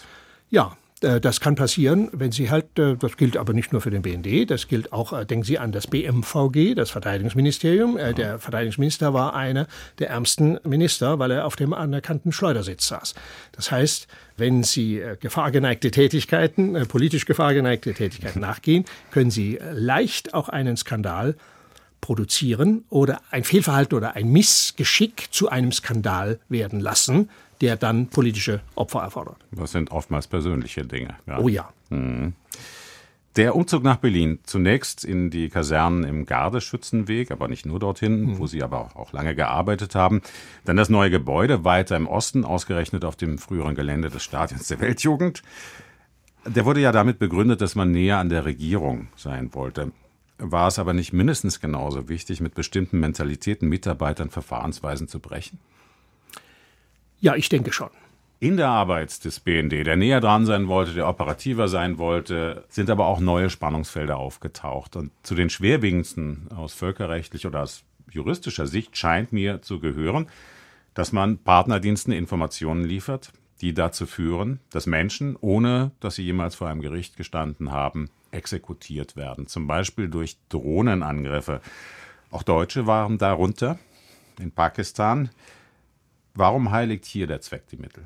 Ja, äh, das kann passieren, wenn Sie halt, äh, das gilt aber nicht nur für den BND, das gilt auch, äh, denken Sie an das BMVG, das Verteidigungsministerium. Ja. Der Verteidigungsminister war einer der ärmsten Minister, weil er auf dem anerkannten Schleudersitz saß. Das heißt, wenn Sie gefahrgeneigte Tätigkeiten, politisch gefahrgeneigte Tätigkeiten nachgehen, können Sie leicht auch einen Skandal produzieren oder ein Fehlverhalten oder ein Missgeschick zu einem Skandal werden lassen, der dann politische Opfer erfordert. Das sind oftmals persönliche Dinge. Ja. Oh ja. Mhm. Der Umzug nach Berlin, zunächst in die Kasernen im Gardeschützenweg, aber nicht nur dorthin, mhm. wo Sie aber auch lange gearbeitet haben. Dann das neue Gebäude weiter im Osten, ausgerechnet auf dem früheren Gelände des Stadions der Weltjugend. Der wurde ja damit begründet, dass man näher an der Regierung sein wollte war es aber nicht mindestens genauso wichtig, mit bestimmten Mentalitäten, Mitarbeitern, Verfahrensweisen zu brechen? Ja, ich denke schon. In der Arbeit des BND, der näher dran sein wollte, der operativer sein wollte, sind aber auch neue Spannungsfelder aufgetaucht. Und zu den schwerwiegendsten aus völkerrechtlicher oder aus juristischer Sicht scheint mir zu gehören, dass man Partnerdiensten Informationen liefert, die dazu führen, dass Menschen, ohne dass sie jemals vor einem Gericht gestanden haben, exekutiert werden, zum Beispiel durch Drohnenangriffe. Auch Deutsche waren darunter in Pakistan. Warum heiligt hier der Zweck die Mittel?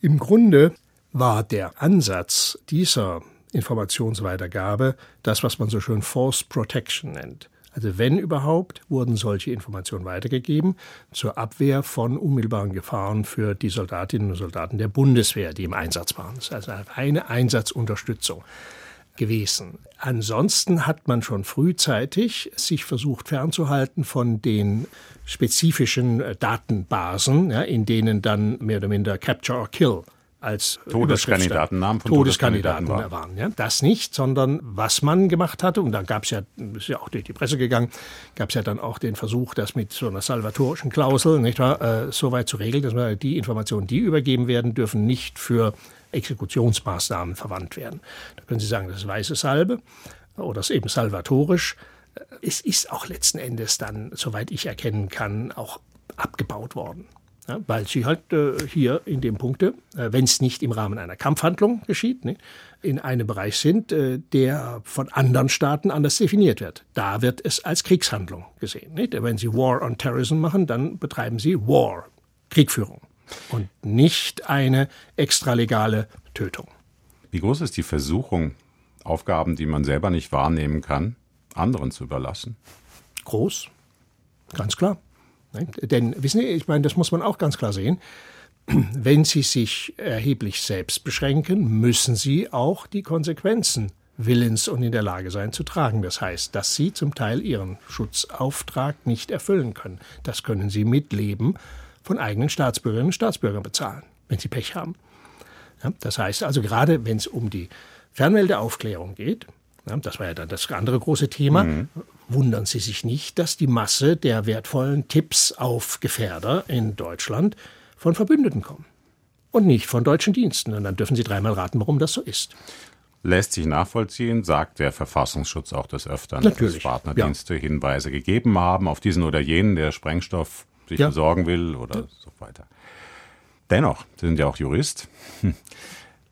Im Grunde war der Ansatz dieser Informationsweitergabe das, was man so schön Force Protection nennt. Also wenn überhaupt, wurden solche Informationen weitergegeben zur Abwehr von unmittelbaren Gefahren für die Soldatinnen und Soldaten der Bundeswehr, die im Einsatz waren. Das ist also eine Einsatzunterstützung gewesen. Ansonsten hat man schon frühzeitig sich versucht fernzuhalten von den spezifischen Datenbasen, ja, in denen dann mehr oder minder Capture or Kill als Todeskandidatennamen von Todeskandidaten war. waren. Ja? Das nicht, sondern was man gemacht hatte, und dann gab es ja, ist ja auch durch die Presse gegangen, gab es ja dann auch den Versuch, das mit so einer salvatorischen Klausel nicht wahr, äh, so weit zu regeln, dass man die Informationen, die übergeben werden, dürfen nicht für Exekutionsmaßnahmen verwandt werden. Da können Sie sagen, das ist weiße Salbe oder das ist eben salvatorisch. Es ist auch letzten Endes dann, soweit ich erkennen kann, auch abgebaut worden. Ja, weil sie halt äh, hier in dem Punkte, äh, wenn es nicht im Rahmen einer Kampfhandlung geschieht, ne, in einem Bereich sind, äh, der von anderen Staaten anders definiert wird. Da wird es als Kriegshandlung gesehen. Nicht? Wenn Sie War on Terrorism machen, dann betreiben Sie War, Kriegführung und nicht eine extralegale Tötung. Wie groß ist die Versuchung, Aufgaben, die man selber nicht wahrnehmen kann, anderen zu überlassen? Groß, ganz klar. Denn, wissen Sie, ich meine, das muss man auch ganz klar sehen. Wenn Sie sich erheblich selbst beschränken, müssen Sie auch die Konsequenzen willens und in der Lage sein zu tragen. Das heißt, dass Sie zum Teil Ihren Schutzauftrag nicht erfüllen können. Das können Sie mit Leben von eigenen Staatsbürgerinnen und Staatsbürgern bezahlen, wenn Sie Pech haben. Das heißt also, gerade wenn es um die Fernmeldeaufklärung geht, das war ja dann das andere große Thema, mhm wundern Sie sich nicht, dass die Masse der wertvollen Tipps auf Gefährder in Deutschland von Verbündeten kommen und nicht von deutschen Diensten. Und dann dürfen Sie dreimal raten, warum das so ist. lässt sich nachvollziehen, sagt der Verfassungsschutz auch des Öfteren, Natürlich. dass Partnerdienste ja. Hinweise gegeben haben auf diesen oder jenen, der Sprengstoff sich ja. besorgen will oder ja. so weiter. Dennoch, Sie sind ja auch Jurist.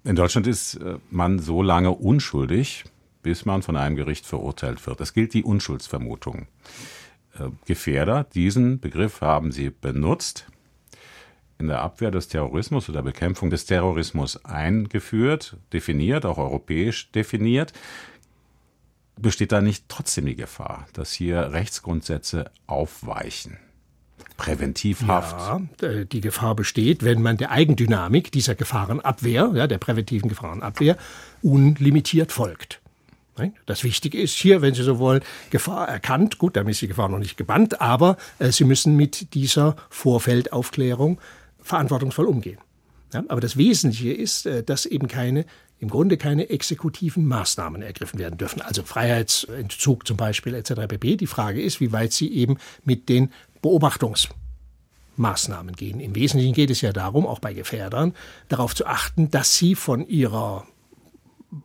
In Deutschland ist äh, man so lange unschuldig, bis man von einem Gericht verurteilt wird. Es gilt die Unschuldsvermutung. Äh, Gefährder, diesen Begriff haben Sie benutzt in der Abwehr des Terrorismus oder Bekämpfung des Terrorismus eingeführt, definiert, auch europäisch definiert. Besteht da nicht trotzdem die Gefahr, dass hier Rechtsgrundsätze aufweichen? Präventivhaft. Ja, die Gefahr besteht, wenn man der Eigendynamik dieser Gefahrenabwehr, ja, der präventiven Gefahrenabwehr, unlimitiert folgt. Das Wichtige ist hier, wenn Sie so wollen, Gefahr erkannt. Gut, damit ist die Gefahr noch nicht gebannt, aber äh, Sie müssen mit dieser Vorfeldaufklärung verantwortungsvoll umgehen. Ja, aber das Wesentliche ist, äh, dass eben keine, im Grunde keine exekutiven Maßnahmen ergriffen werden dürfen. Also Freiheitsentzug zum Beispiel etc. pp. Die Frage ist, wie weit Sie eben mit den Beobachtungsmaßnahmen gehen. Im Wesentlichen geht es ja darum, auch bei Gefährdern, darauf zu achten, dass sie von ihrer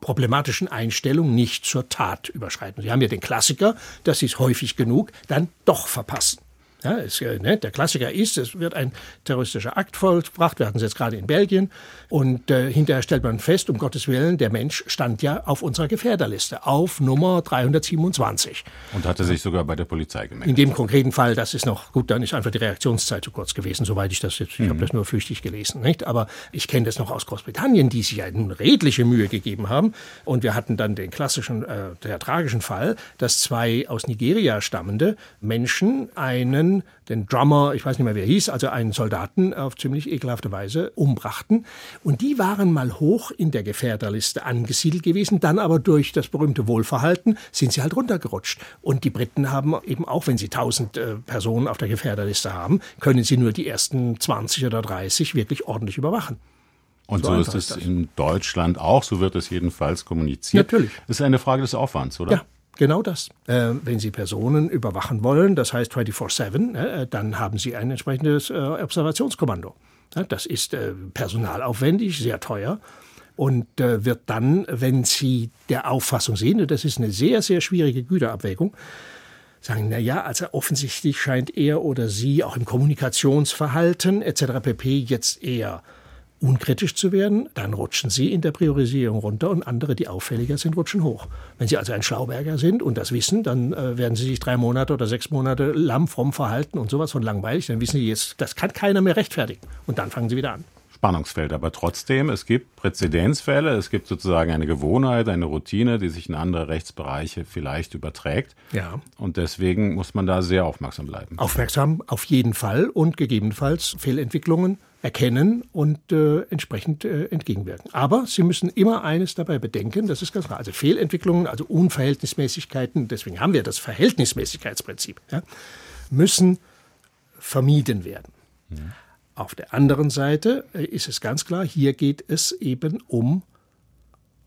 problematischen Einstellung nicht zur Tat überschreiten. Sie haben ja den Klassiker, dass sie es häufig genug dann doch verpassen. Ja, es, äh, ne, der Klassiker ist, es wird ein terroristischer Akt vollbracht, wir hatten es jetzt gerade in Belgien, und äh, hinterher stellt man fest, um Gottes Willen, der Mensch stand ja auf unserer Gefährderliste, auf Nummer 327. Und hatte sich sogar bei der Polizei gemeldet. In dem konkreten Fall, das ist noch gut, dann ist einfach die Reaktionszeit zu kurz gewesen, soweit ich das jetzt, ich mhm. habe das nur flüchtig gelesen, nicht? Aber ich kenne das noch aus Großbritannien, die sich ja nun redliche Mühe gegeben haben. Und wir hatten dann den klassischen, äh, der tragischen Fall, dass zwei aus Nigeria stammende Menschen einen einen, den Drummer, ich weiß nicht mehr, wer hieß, also einen Soldaten auf ziemlich ekelhafte Weise umbrachten. Und die waren mal hoch in der Gefährderliste angesiedelt gewesen, dann aber durch das berühmte Wohlverhalten sind sie halt runtergerutscht. Und die Briten haben eben auch, wenn sie 1000 äh, Personen auf der Gefährderliste haben, können sie nur die ersten 20 oder 30 wirklich ordentlich überwachen. Und so, so ist es in Deutschland auch, so wird es jedenfalls kommuniziert. Natürlich. Das ist eine Frage des Aufwands, oder? Ja, Genau das. Äh, wenn Sie Personen überwachen wollen, das heißt 24-7, äh, dann haben Sie ein entsprechendes äh, Observationskommando. Ja, das ist äh, personalaufwendig, sehr teuer und äh, wird dann, wenn Sie der Auffassung sind, das ist eine sehr, sehr schwierige Güterabwägung, sagen, na ja, also offensichtlich scheint er oder sie auch im Kommunikationsverhalten etc. pp. jetzt eher unkritisch zu werden, dann rutschen Sie in der Priorisierung runter und andere, die auffälliger sind, rutschen hoch. Wenn Sie also ein Schlauberger sind und das wissen, dann äh, werden Sie sich drei Monate oder sechs Monate lamm fromm verhalten und sowas von langweilig, dann wissen Sie jetzt, das kann keiner mehr rechtfertigen. Und dann fangen Sie wieder an. Spannungsfeld. Aber trotzdem, es gibt Präzedenzfälle, es gibt sozusagen eine Gewohnheit, eine Routine, die sich in andere Rechtsbereiche vielleicht überträgt. Ja. Und deswegen muss man da sehr aufmerksam bleiben. Aufmerksam auf jeden Fall und gegebenenfalls Fehlentwicklungen erkennen und äh, entsprechend äh, entgegenwirken. Aber Sie müssen immer eines dabei bedenken, das ist ganz klar, also Fehlentwicklungen, also Unverhältnismäßigkeiten, deswegen haben wir das Verhältnismäßigkeitsprinzip, ja, müssen vermieden werden. Ja. Auf der anderen Seite äh, ist es ganz klar, hier geht es eben um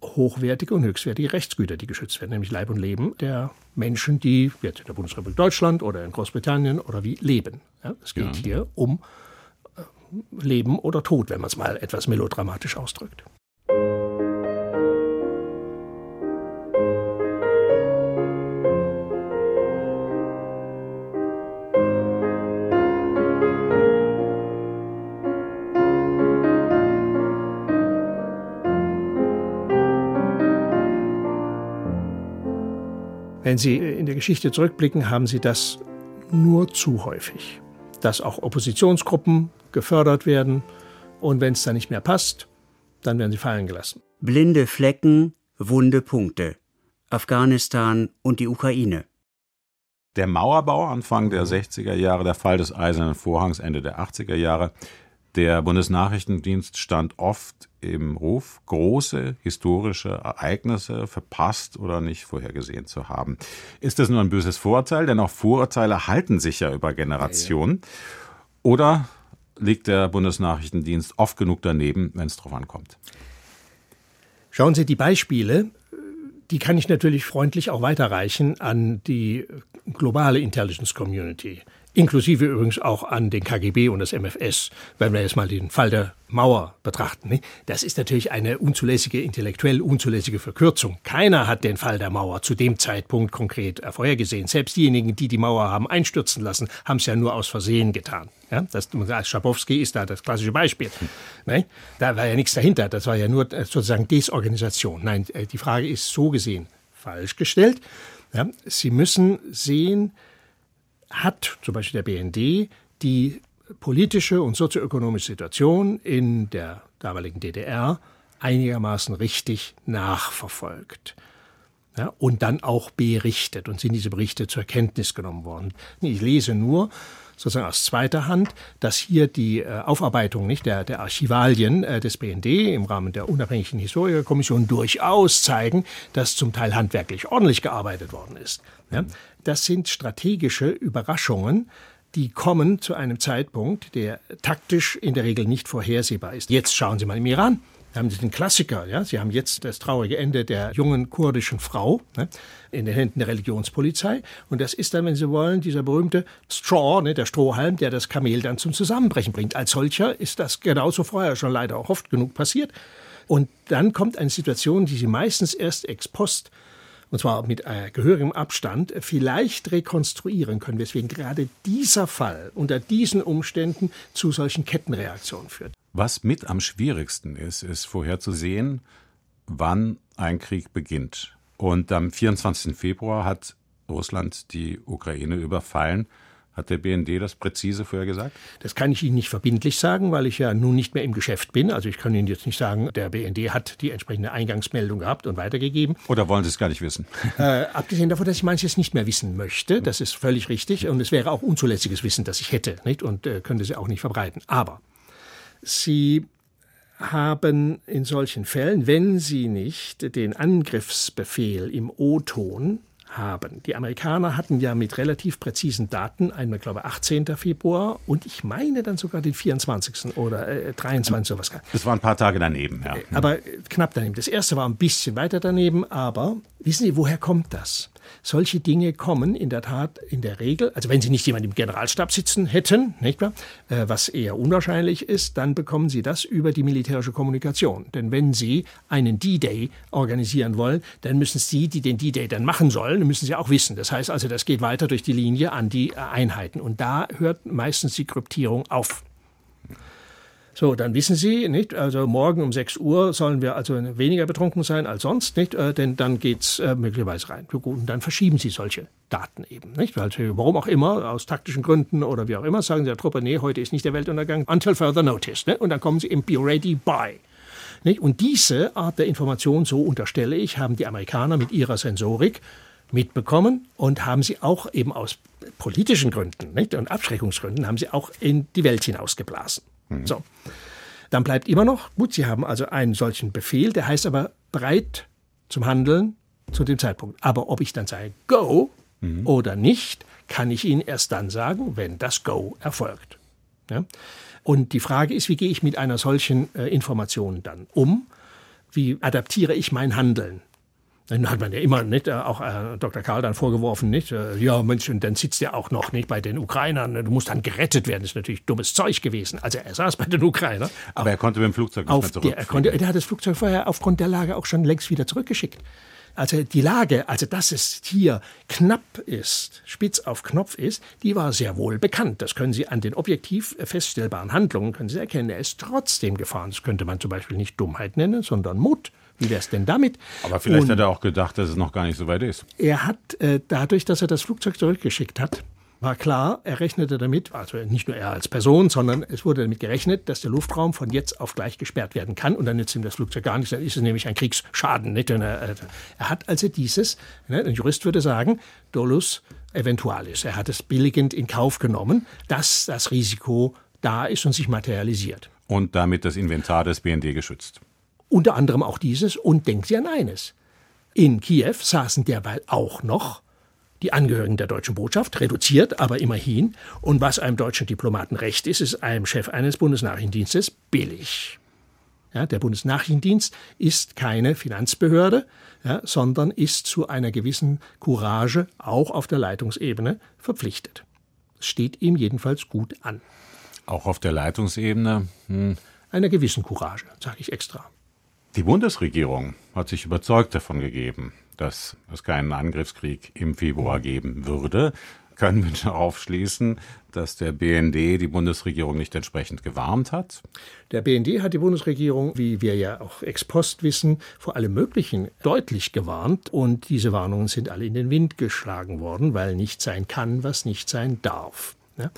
hochwertige und höchstwertige Rechtsgüter, die geschützt werden, nämlich Leib und Leben der Menschen, die jetzt in der Bundesrepublik Deutschland oder in Großbritannien oder wie leben. Ja, es geht ja. hier um Leben oder Tod, wenn man es mal etwas melodramatisch ausdrückt. Wenn Sie in der Geschichte zurückblicken, haben Sie das nur zu häufig. Dass auch Oppositionsgruppen gefördert werden. Und wenn es dann nicht mehr passt, dann werden sie fallen gelassen. Blinde Flecken, wunde Punkte. Afghanistan und die Ukraine. Der Mauerbau Anfang der 60er Jahre, der Fall des Eisernen Vorhangs Ende der 80er Jahre. Der Bundesnachrichtendienst stand oft im Ruf, große historische Ereignisse verpasst oder nicht vorhergesehen zu haben. Ist das nur ein böses Vorurteil? Denn auch Vorurteile halten sich ja über Generationen. Oder liegt der Bundesnachrichtendienst oft genug daneben, wenn es drauf ankommt. Schauen Sie, die Beispiele, die kann ich natürlich freundlich auch weiterreichen an die globale Intelligence Community. Inklusive übrigens auch an den KGB und das MFS, wenn wir jetzt mal den Fall der Mauer betrachten. Das ist natürlich eine unzulässige, intellektuell unzulässige Verkürzung. Keiner hat den Fall der Mauer zu dem Zeitpunkt konkret vorhergesehen. Selbst diejenigen, die die Mauer haben einstürzen lassen, haben es ja nur aus Versehen getan. Ja, das, Schabowski ist da das klassische Beispiel. Ne? Da war ja nichts dahinter. Das war ja nur äh, sozusagen Desorganisation. Nein, äh, die Frage ist so gesehen falsch gestellt. Ja, Sie müssen sehen, hat zum Beispiel der BND die politische und sozioökonomische Situation in der damaligen DDR einigermaßen richtig nachverfolgt. Ja, und dann auch berichtet und sind diese Berichte zur Kenntnis genommen worden. Ich lese nur sozusagen aus zweiter Hand, dass hier die äh, Aufarbeitung nicht der, der Archivalien äh, des BND im Rahmen der unabhängigen Historikerkommission durchaus zeigen, dass zum Teil handwerklich ordentlich gearbeitet worden ist. Ja, das sind strategische Überraschungen, die kommen zu einem Zeitpunkt, der taktisch in der Regel nicht vorhersehbar ist. Jetzt schauen Sie mal im Iran. Sie haben den Klassiker, ja. Sie haben jetzt das traurige Ende der jungen kurdischen Frau ne, in den Händen der Religionspolizei. Und das ist dann, wenn Sie wollen, dieser berühmte Straw, ne, der Strohhalm, der das Kamel dann zum Zusammenbrechen bringt. Als solcher ist das genauso vorher schon leider auch oft genug passiert. Und dann kommt eine Situation, die Sie meistens erst ex post und zwar mit äh, gehörigem Abstand, vielleicht rekonstruieren können, weswegen gerade dieser Fall unter diesen Umständen zu solchen Kettenreaktionen führt. Was mit am schwierigsten ist, ist vorherzusehen, wann ein Krieg beginnt. Und am 24. Februar hat Russland die Ukraine überfallen. Hat der BND das präzise vorher gesagt? Das kann ich Ihnen nicht verbindlich sagen, weil ich ja nun nicht mehr im Geschäft bin. Also ich kann Ihnen jetzt nicht sagen, der BND hat die entsprechende Eingangsmeldung gehabt und weitergegeben. Oder wollen Sie es gar nicht wissen? Äh, abgesehen davon, dass ich manches nicht mehr wissen möchte. Das ist völlig richtig. Und es wäre auch unzulässiges Wissen, das ich hätte. Nicht? Und äh, könnte sie auch nicht verbreiten. Aber Sie haben in solchen Fällen, wenn Sie nicht den Angriffsbefehl im O-Ton haben. Die Amerikaner hatten ja mit relativ präzisen Daten, einmal glaube ich 18. Februar und ich meine dann sogar den 24. oder äh, 23. sowas. Das war ein paar Tage daneben, ja. Aber knapp daneben. Das erste war ein bisschen weiter daneben, aber wissen Sie, woher kommt das? Solche Dinge kommen in der Tat in der Regel, also wenn Sie nicht jemanden im Generalstab sitzen hätten, nicht wahr, äh, was eher unwahrscheinlich ist, dann bekommen Sie das über die militärische Kommunikation. Denn wenn Sie einen D-Day organisieren wollen, dann müssen Sie, die den D-Day dann machen sollen, müssen Sie auch wissen. Das heißt also, das geht weiter durch die Linie an die Einheiten. Und da hört meistens die Kryptierung auf. So, dann wissen Sie, nicht? Also morgen um 6 Uhr sollen wir also weniger betrunken sein als sonst, nicht? Äh, denn dann geht's äh, möglicherweise rein. Und dann verschieben Sie solche Daten eben, nicht? Weil, warum auch immer, aus taktischen Gründen oder wie auch immer, sagen Sie der Truppe, nee, heute ist nicht der Weltuntergang, until further notice, ne? Und dann kommen Sie im Be Ready By. Nicht? Und diese Art der Information, so unterstelle ich, haben die Amerikaner mit ihrer Sensorik mitbekommen und haben sie auch eben aus politischen Gründen nicht? und Abschreckungsgründen haben sie auch in die Welt hinausgeblasen. Mhm. So. Dann bleibt immer noch, gut, Sie haben also einen solchen Befehl, der heißt aber bereit zum Handeln zu dem Zeitpunkt. Aber ob ich dann sage Go mhm. oder nicht, kann ich Ihnen erst dann sagen, wenn das Go erfolgt. Ja? Und die Frage ist, wie gehe ich mit einer solchen äh, Information dann um? Wie adaptiere ich mein Handeln? Dann hat man ja immer nicht, äh, auch äh, Dr. Karl dann vorgeworfen, nicht, äh, ja Mensch, und dann sitzt er auch noch nicht bei den Ukrainern, du musst dann gerettet werden, das ist natürlich dummes Zeug gewesen. Also er saß bei den Ukrainern. Aber er konnte mit dem Flugzeug nicht auf mehr zurück. Der, er, konnte, der hat das Flugzeug vorher aufgrund der Lage auch schon längst wieder zurückgeschickt. Also die Lage, also dass es hier knapp ist, spitz auf Knopf ist, die war sehr wohl bekannt. Das können Sie an den objektiv feststellbaren Handlungen können Sie erkennen. Er ist trotzdem gefahren. Das könnte man zum Beispiel nicht Dummheit nennen, sondern Mut. Wie wäre es denn damit? Aber vielleicht Und hat er auch gedacht, dass es noch gar nicht so weit ist. Er hat äh, dadurch, dass er das Flugzeug zurückgeschickt hat, war klar, er rechnete damit, also nicht nur er als Person, sondern es wurde damit gerechnet, dass der Luftraum von jetzt auf gleich gesperrt werden kann und dann nützt ihm das Flugzeug gar nichts, dann ist es nämlich ein Kriegsschaden. Nicht? Er, äh, er hat also dieses, ne, ein Jurist würde sagen, dolus eventualis. Er hat es billigend in Kauf genommen, dass das Risiko da ist und sich materialisiert. Und damit das Inventar des BND geschützt. Unter anderem auch dieses und denken Sie an eines. In Kiew saßen derweil auch noch die Angehörigen der deutschen Botschaft, reduziert, aber immerhin. Und was einem deutschen Diplomaten recht ist, ist einem Chef eines Bundesnachrichtendienstes billig. Ja, der Bundesnachrichtendienst ist keine Finanzbehörde, ja, sondern ist zu einer gewissen Courage auch auf der Leitungsebene verpflichtet. steht ihm jedenfalls gut an. Auch auf der Leitungsebene? Hm. Einer gewissen Courage, sage ich extra. Die Bundesregierung hat sich überzeugt davon gegeben, dass es keinen Angriffskrieg im Februar geben würde. Können wir darauf schließen, dass der BND die Bundesregierung nicht entsprechend gewarnt hat? Der BND hat die Bundesregierung, wie wir ja auch ex post wissen, vor allem Möglichen deutlich gewarnt. Und diese Warnungen sind alle in den Wind geschlagen worden, weil nicht sein kann, was nicht sein darf. Ja?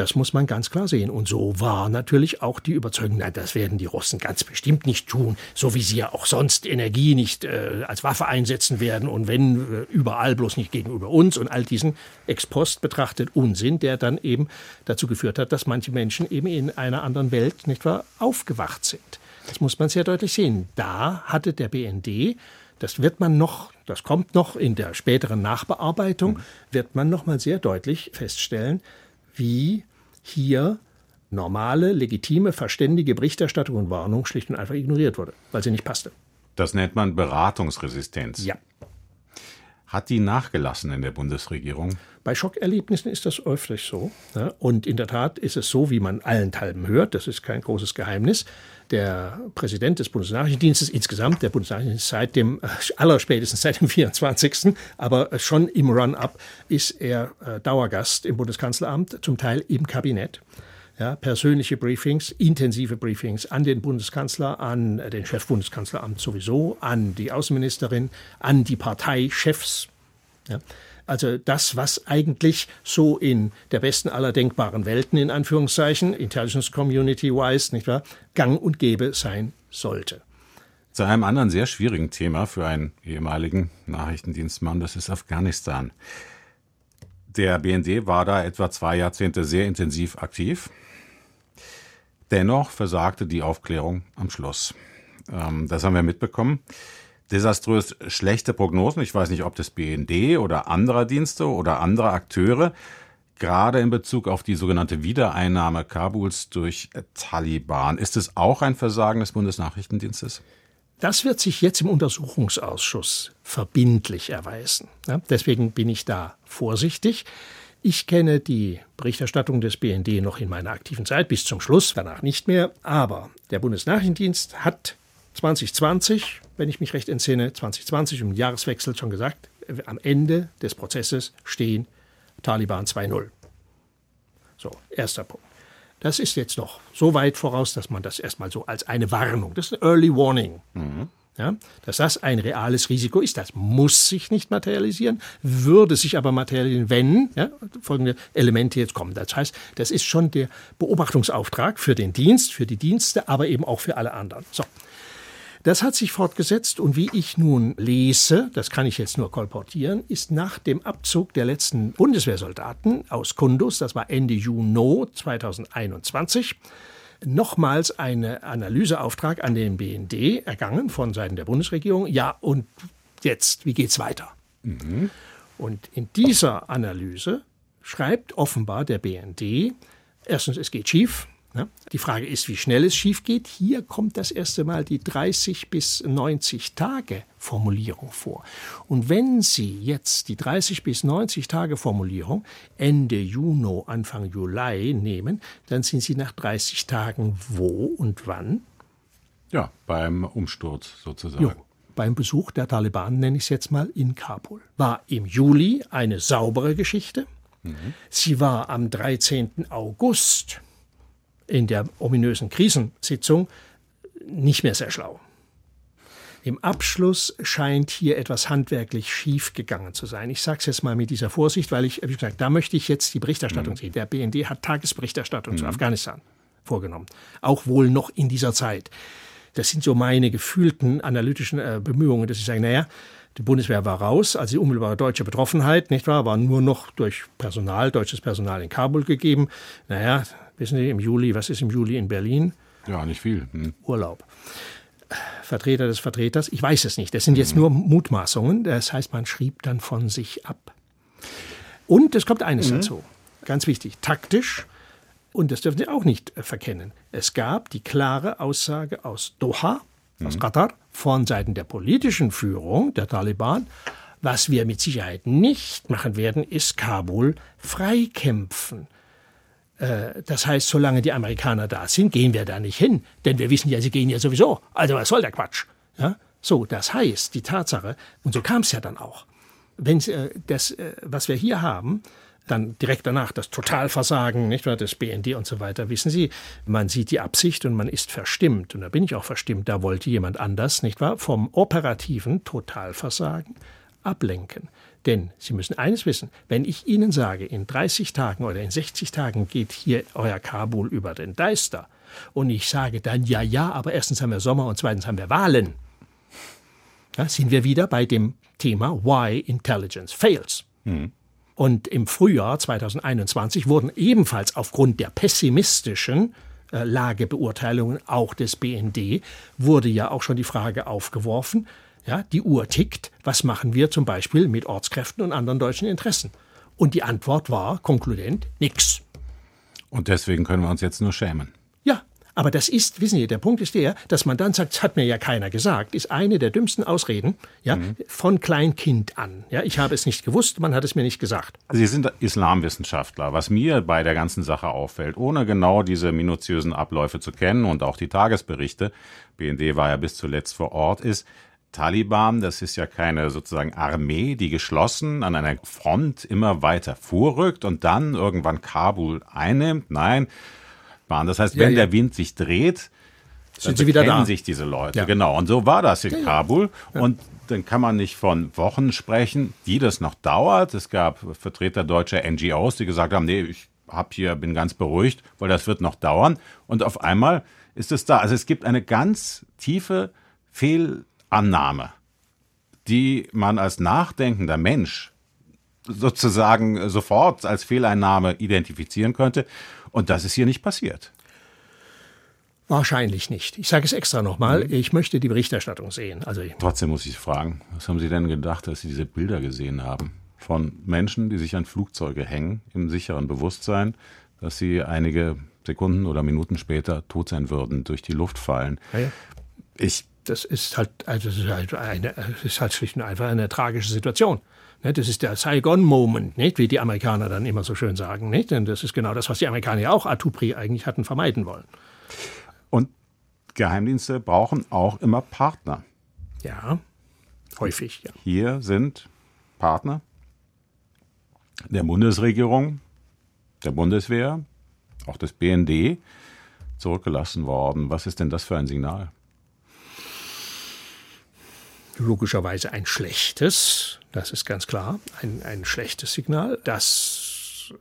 Das muss man ganz klar sehen. Und so war natürlich auch die Überzeugung, na, das werden die Russen ganz bestimmt nicht tun, so wie sie ja auch sonst Energie nicht äh, als Waffe einsetzen werden und wenn äh, überall bloß nicht gegenüber uns und all diesen ex post betrachtet Unsinn, der dann eben dazu geführt hat, dass manche Menschen eben in einer anderen Welt nicht wahr aufgewacht sind. Das muss man sehr deutlich sehen. Da hatte der BND das wird man noch, das kommt noch in der späteren Nachbearbeitung, mhm. wird man noch mal sehr deutlich feststellen, wie hier normale, legitime, verständige Berichterstattung und Warnung schlicht und einfach ignoriert wurde, weil sie nicht passte. Das nennt man Beratungsresistenz. Ja. Hat die nachgelassen in der Bundesregierung? Bei Schockerlebnissen ist das öfters so. Ja, und in der Tat ist es so, wie man allenthalben hört, das ist kein großes Geheimnis. Der Präsident des Bundesnachrichtendienstes insgesamt, der Bundesnachrichtendienst seit dem, äh, allerspätestens seit dem 24., aber schon im Run-up ist er äh, Dauergast im Bundeskanzleramt, zum Teil im Kabinett. Ja, persönliche Briefings, intensive Briefings an den Bundeskanzler, an den Chef Bundeskanzleramt sowieso, an die Außenministerin, an die Parteichefs. Ja. Also das, was eigentlich so in der besten aller denkbaren Welten, in Anführungszeichen, Intelligence Community-wise, nicht wahr, gang und gäbe sein sollte. Zu einem anderen sehr schwierigen Thema für einen ehemaligen Nachrichtendienstmann, das ist Afghanistan. Der BND war da etwa zwei Jahrzehnte sehr intensiv aktiv. Dennoch versagte die Aufklärung am Schluss. Ähm, das haben wir mitbekommen. Desaströs schlechte Prognosen, ich weiß nicht, ob das BND oder anderer Dienste oder andere Akteure, gerade in Bezug auf die sogenannte Wiedereinnahme Kabuls durch Taliban. Ist es auch ein Versagen des Bundesnachrichtendienstes? Das wird sich jetzt im Untersuchungsausschuss verbindlich erweisen. Deswegen bin ich da vorsichtig. Ich kenne die Berichterstattung des BND noch in meiner aktiven Zeit bis zum Schluss, danach nicht mehr. Aber der Bundesnachrichtendienst hat 2020, wenn ich mich recht entsinne, 2020 im Jahreswechsel schon gesagt, am Ende des Prozesses stehen Taliban 2.0. So, erster Punkt. Das ist jetzt noch so weit voraus, dass man das erstmal so als eine Warnung, das ist ein Early Warning, mhm. Ja, dass das ein reales Risiko ist. Das muss sich nicht materialisieren, würde sich aber materialisieren, wenn ja, folgende Elemente jetzt kommen. Das heißt, das ist schon der Beobachtungsauftrag für den Dienst, für die Dienste, aber eben auch für alle anderen. So. Das hat sich fortgesetzt und wie ich nun lese, das kann ich jetzt nur kolportieren, ist nach dem Abzug der letzten Bundeswehrsoldaten aus Kundus, das war Ende Juni 2021, nochmals eine Analyseauftrag an den BND ergangen von Seiten der Bundesregierung. Ja, und jetzt, wie geht's weiter? Mhm. Und in dieser Analyse schreibt offenbar der BND, erstens, es geht schief? Die Frage ist, wie schnell es schief geht. Hier kommt das erste Mal die 30 bis 90 Tage Formulierung vor. Und wenn Sie jetzt die 30 bis 90 Tage Formulierung Ende Juni, Anfang Juli nehmen, dann sind Sie nach 30 Tagen wo und wann? Ja, beim Umsturz sozusagen. Jo, beim Besuch der Taliban, nenne ich es jetzt mal, in Kabul. War im Juli eine saubere Geschichte. Mhm. Sie war am 13. August in der ominösen Krisensitzung nicht mehr sehr schlau. Im Abschluss scheint hier etwas handwerklich schief gegangen zu sein. Ich sage es jetzt mal mit dieser Vorsicht, weil ich, wie gesagt, da möchte ich jetzt die Berichterstattung mhm. sehen. Der BND hat Tagesberichterstattung mhm. zu Afghanistan vorgenommen. Auch wohl noch in dieser Zeit. Das sind so meine gefühlten analytischen äh, Bemühungen, dass ich sage, naja, die Bundeswehr war raus, also die unmittelbare deutsche Betroffenheit, nicht wahr, war nur noch durch Personal, deutsches Personal in Kabul gegeben. Naja, Wissen Sie, im Juli, was ist im Juli in Berlin? Ja, nicht viel. Hm. Urlaub. Vertreter des Vertreters, ich weiß es nicht. Das sind jetzt hm. nur Mutmaßungen. Das heißt, man schrieb dann von sich ab. Und es kommt eines mhm. dazu, ganz wichtig, taktisch, und das dürfen Sie auch nicht äh, verkennen. Es gab die klare Aussage aus Doha, aus mhm. Katar, von Seiten der politischen Führung der Taliban, Was wir mit Sicherheit nicht machen werden, ist Kabul freikämpfen. Äh, das heißt, solange die Amerikaner da sind, gehen wir da nicht hin, denn wir wissen ja, sie gehen ja sowieso. Also was soll der Quatsch? Ja? So, das heißt, die Tatsache, und so kam es ja dann auch, wenn äh, das, äh, was wir hier haben, dann direkt danach das Totalversagen, nicht wahr, des BND und so weiter. Wissen Sie, man sieht die Absicht und man ist verstimmt. Und da bin ich auch verstimmt. Da wollte jemand anders, nicht wahr, vom operativen Totalversagen ablenken. Denn Sie müssen eines wissen, wenn ich Ihnen sage, in 30 Tagen oder in 60 Tagen geht hier euer Kabul über den Deister und ich sage dann, ja, ja, aber erstens haben wir Sommer und zweitens haben wir Wahlen, ja, sind wir wieder bei dem Thema Why Intelligence Fails. Mhm. Und im Frühjahr 2021 wurden ebenfalls aufgrund der pessimistischen äh, Lagebeurteilungen auch des BND, wurde ja auch schon die Frage aufgeworfen, ja, die Uhr tickt, was machen wir zum Beispiel mit Ortskräften und anderen deutschen Interessen? Und die Antwort war konkludent, nix. Und deswegen können wir uns jetzt nur schämen. Ja, aber das ist, wissen Sie, der Punkt ist der, dass man dann sagt, das hat mir ja keiner gesagt, ist eine der dümmsten Ausreden, ja, mhm. von Kleinkind an. Ja, ich habe es nicht gewusst, man hat es mir nicht gesagt. Sie sind Islamwissenschaftler. Was mir bei der ganzen Sache auffällt, ohne genau diese minutiösen Abläufe zu kennen und auch die Tagesberichte, BND war ja bis zuletzt vor Ort, ist, Taliban, das ist ja keine sozusagen Armee, die geschlossen an einer Front immer weiter vorrückt und dann irgendwann Kabul einnimmt. Nein. Das heißt, wenn ja, ja. der Wind sich dreht, sind sie wieder da. sich diese Leute. Ja. Genau. Und so war das in Kabul. Und dann kann man nicht von Wochen sprechen, die das noch dauert. Es gab Vertreter deutscher NGOs, die gesagt haben, nee, ich hab hier, bin ganz beruhigt, weil das wird noch dauern. Und auf einmal ist es da. Also es gibt eine ganz tiefe Fehlannahme, die man als nachdenkender Mensch sozusagen sofort als Fehleinnahme identifizieren könnte. Und das ist hier nicht passiert. Wahrscheinlich nicht. Ich sage es extra nochmal. Mhm. Ich möchte die Berichterstattung sehen. Also Trotzdem muss ich fragen, was haben Sie denn gedacht, dass Sie diese Bilder gesehen haben? Von Menschen, die sich an Flugzeuge hängen, im sicheren Bewusstsein, dass sie einige Sekunden oder Minuten später tot sein würden, durch die Luft fallen. Ja, ja. Ich das ist halt, also das ist halt, eine, das ist halt schlicht und einfach eine tragische Situation. Ne, das ist der Saigon-Moment, wie die Amerikaner dann immer so schön sagen. Nicht? Denn das ist genau das, was die Amerikaner ja auch à tout prix eigentlich hatten vermeiden wollen. Und Geheimdienste brauchen auch immer Partner. Ja, häufig. Ja. Hier sind Partner der Bundesregierung, der Bundeswehr, auch des BND zurückgelassen worden. Was ist denn das für ein Signal? Logischerweise ein schlechtes, das ist ganz klar, ein, ein schlechtes Signal, das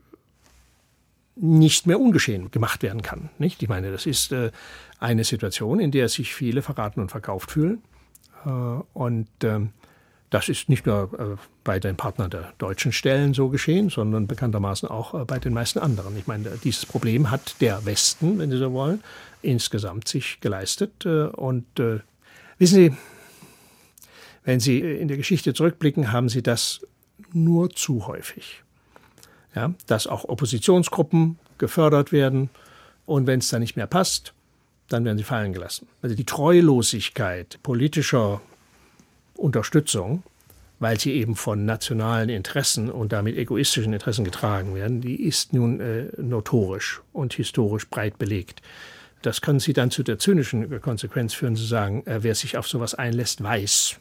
nicht mehr ungeschehen gemacht werden kann. Nicht? Ich meine, das ist äh, eine Situation, in der sich viele verraten und verkauft fühlen. Äh, und äh, das ist nicht nur äh, bei den Partnern der deutschen Stellen so geschehen, sondern bekanntermaßen auch äh, bei den meisten anderen. Ich meine, dieses Problem hat der Westen, wenn Sie so wollen, insgesamt sich geleistet. Äh, und wissen Sie, wenn Sie in der Geschichte zurückblicken, haben Sie das nur zu häufig. Ja, dass auch Oppositionsgruppen gefördert werden und wenn es dann nicht mehr passt, dann werden sie fallen gelassen. Also die Treulosigkeit politischer Unterstützung, weil sie eben von nationalen Interessen und damit egoistischen Interessen getragen werden, die ist nun äh, notorisch und historisch breit belegt. Das können Sie dann zu der zynischen Konsequenz führen, zu sagen, äh, wer sich auf sowas einlässt, weiß,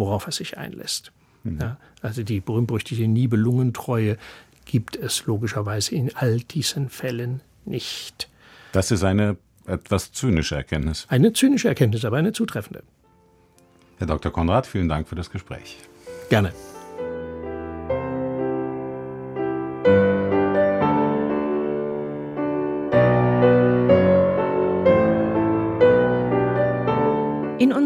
worauf er sich einlässt. Mhm. Ja, also die berühmt-berüchtigte Nibelungentreue gibt es logischerweise in all diesen Fällen nicht. Das ist eine etwas zynische Erkenntnis. Eine zynische Erkenntnis, aber eine zutreffende. Herr Dr. Konrad, vielen Dank für das Gespräch. Gerne.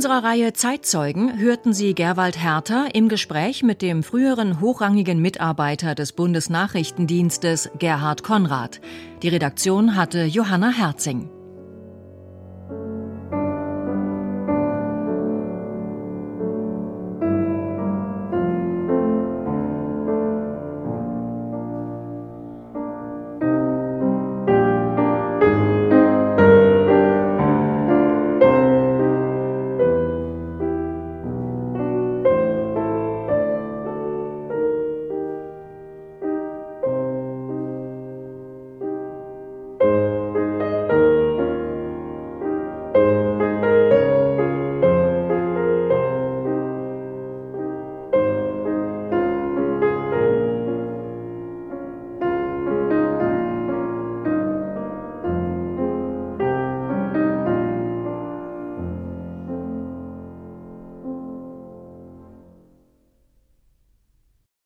Unserer Reihe Zeitzeugen hörten Sie Gerwald Herter im Gespräch mit dem früheren hochrangigen Mitarbeiter des Bundesnachrichtendienstes Gerhard Konrad. Die Redaktion hatte Johanna Herzing.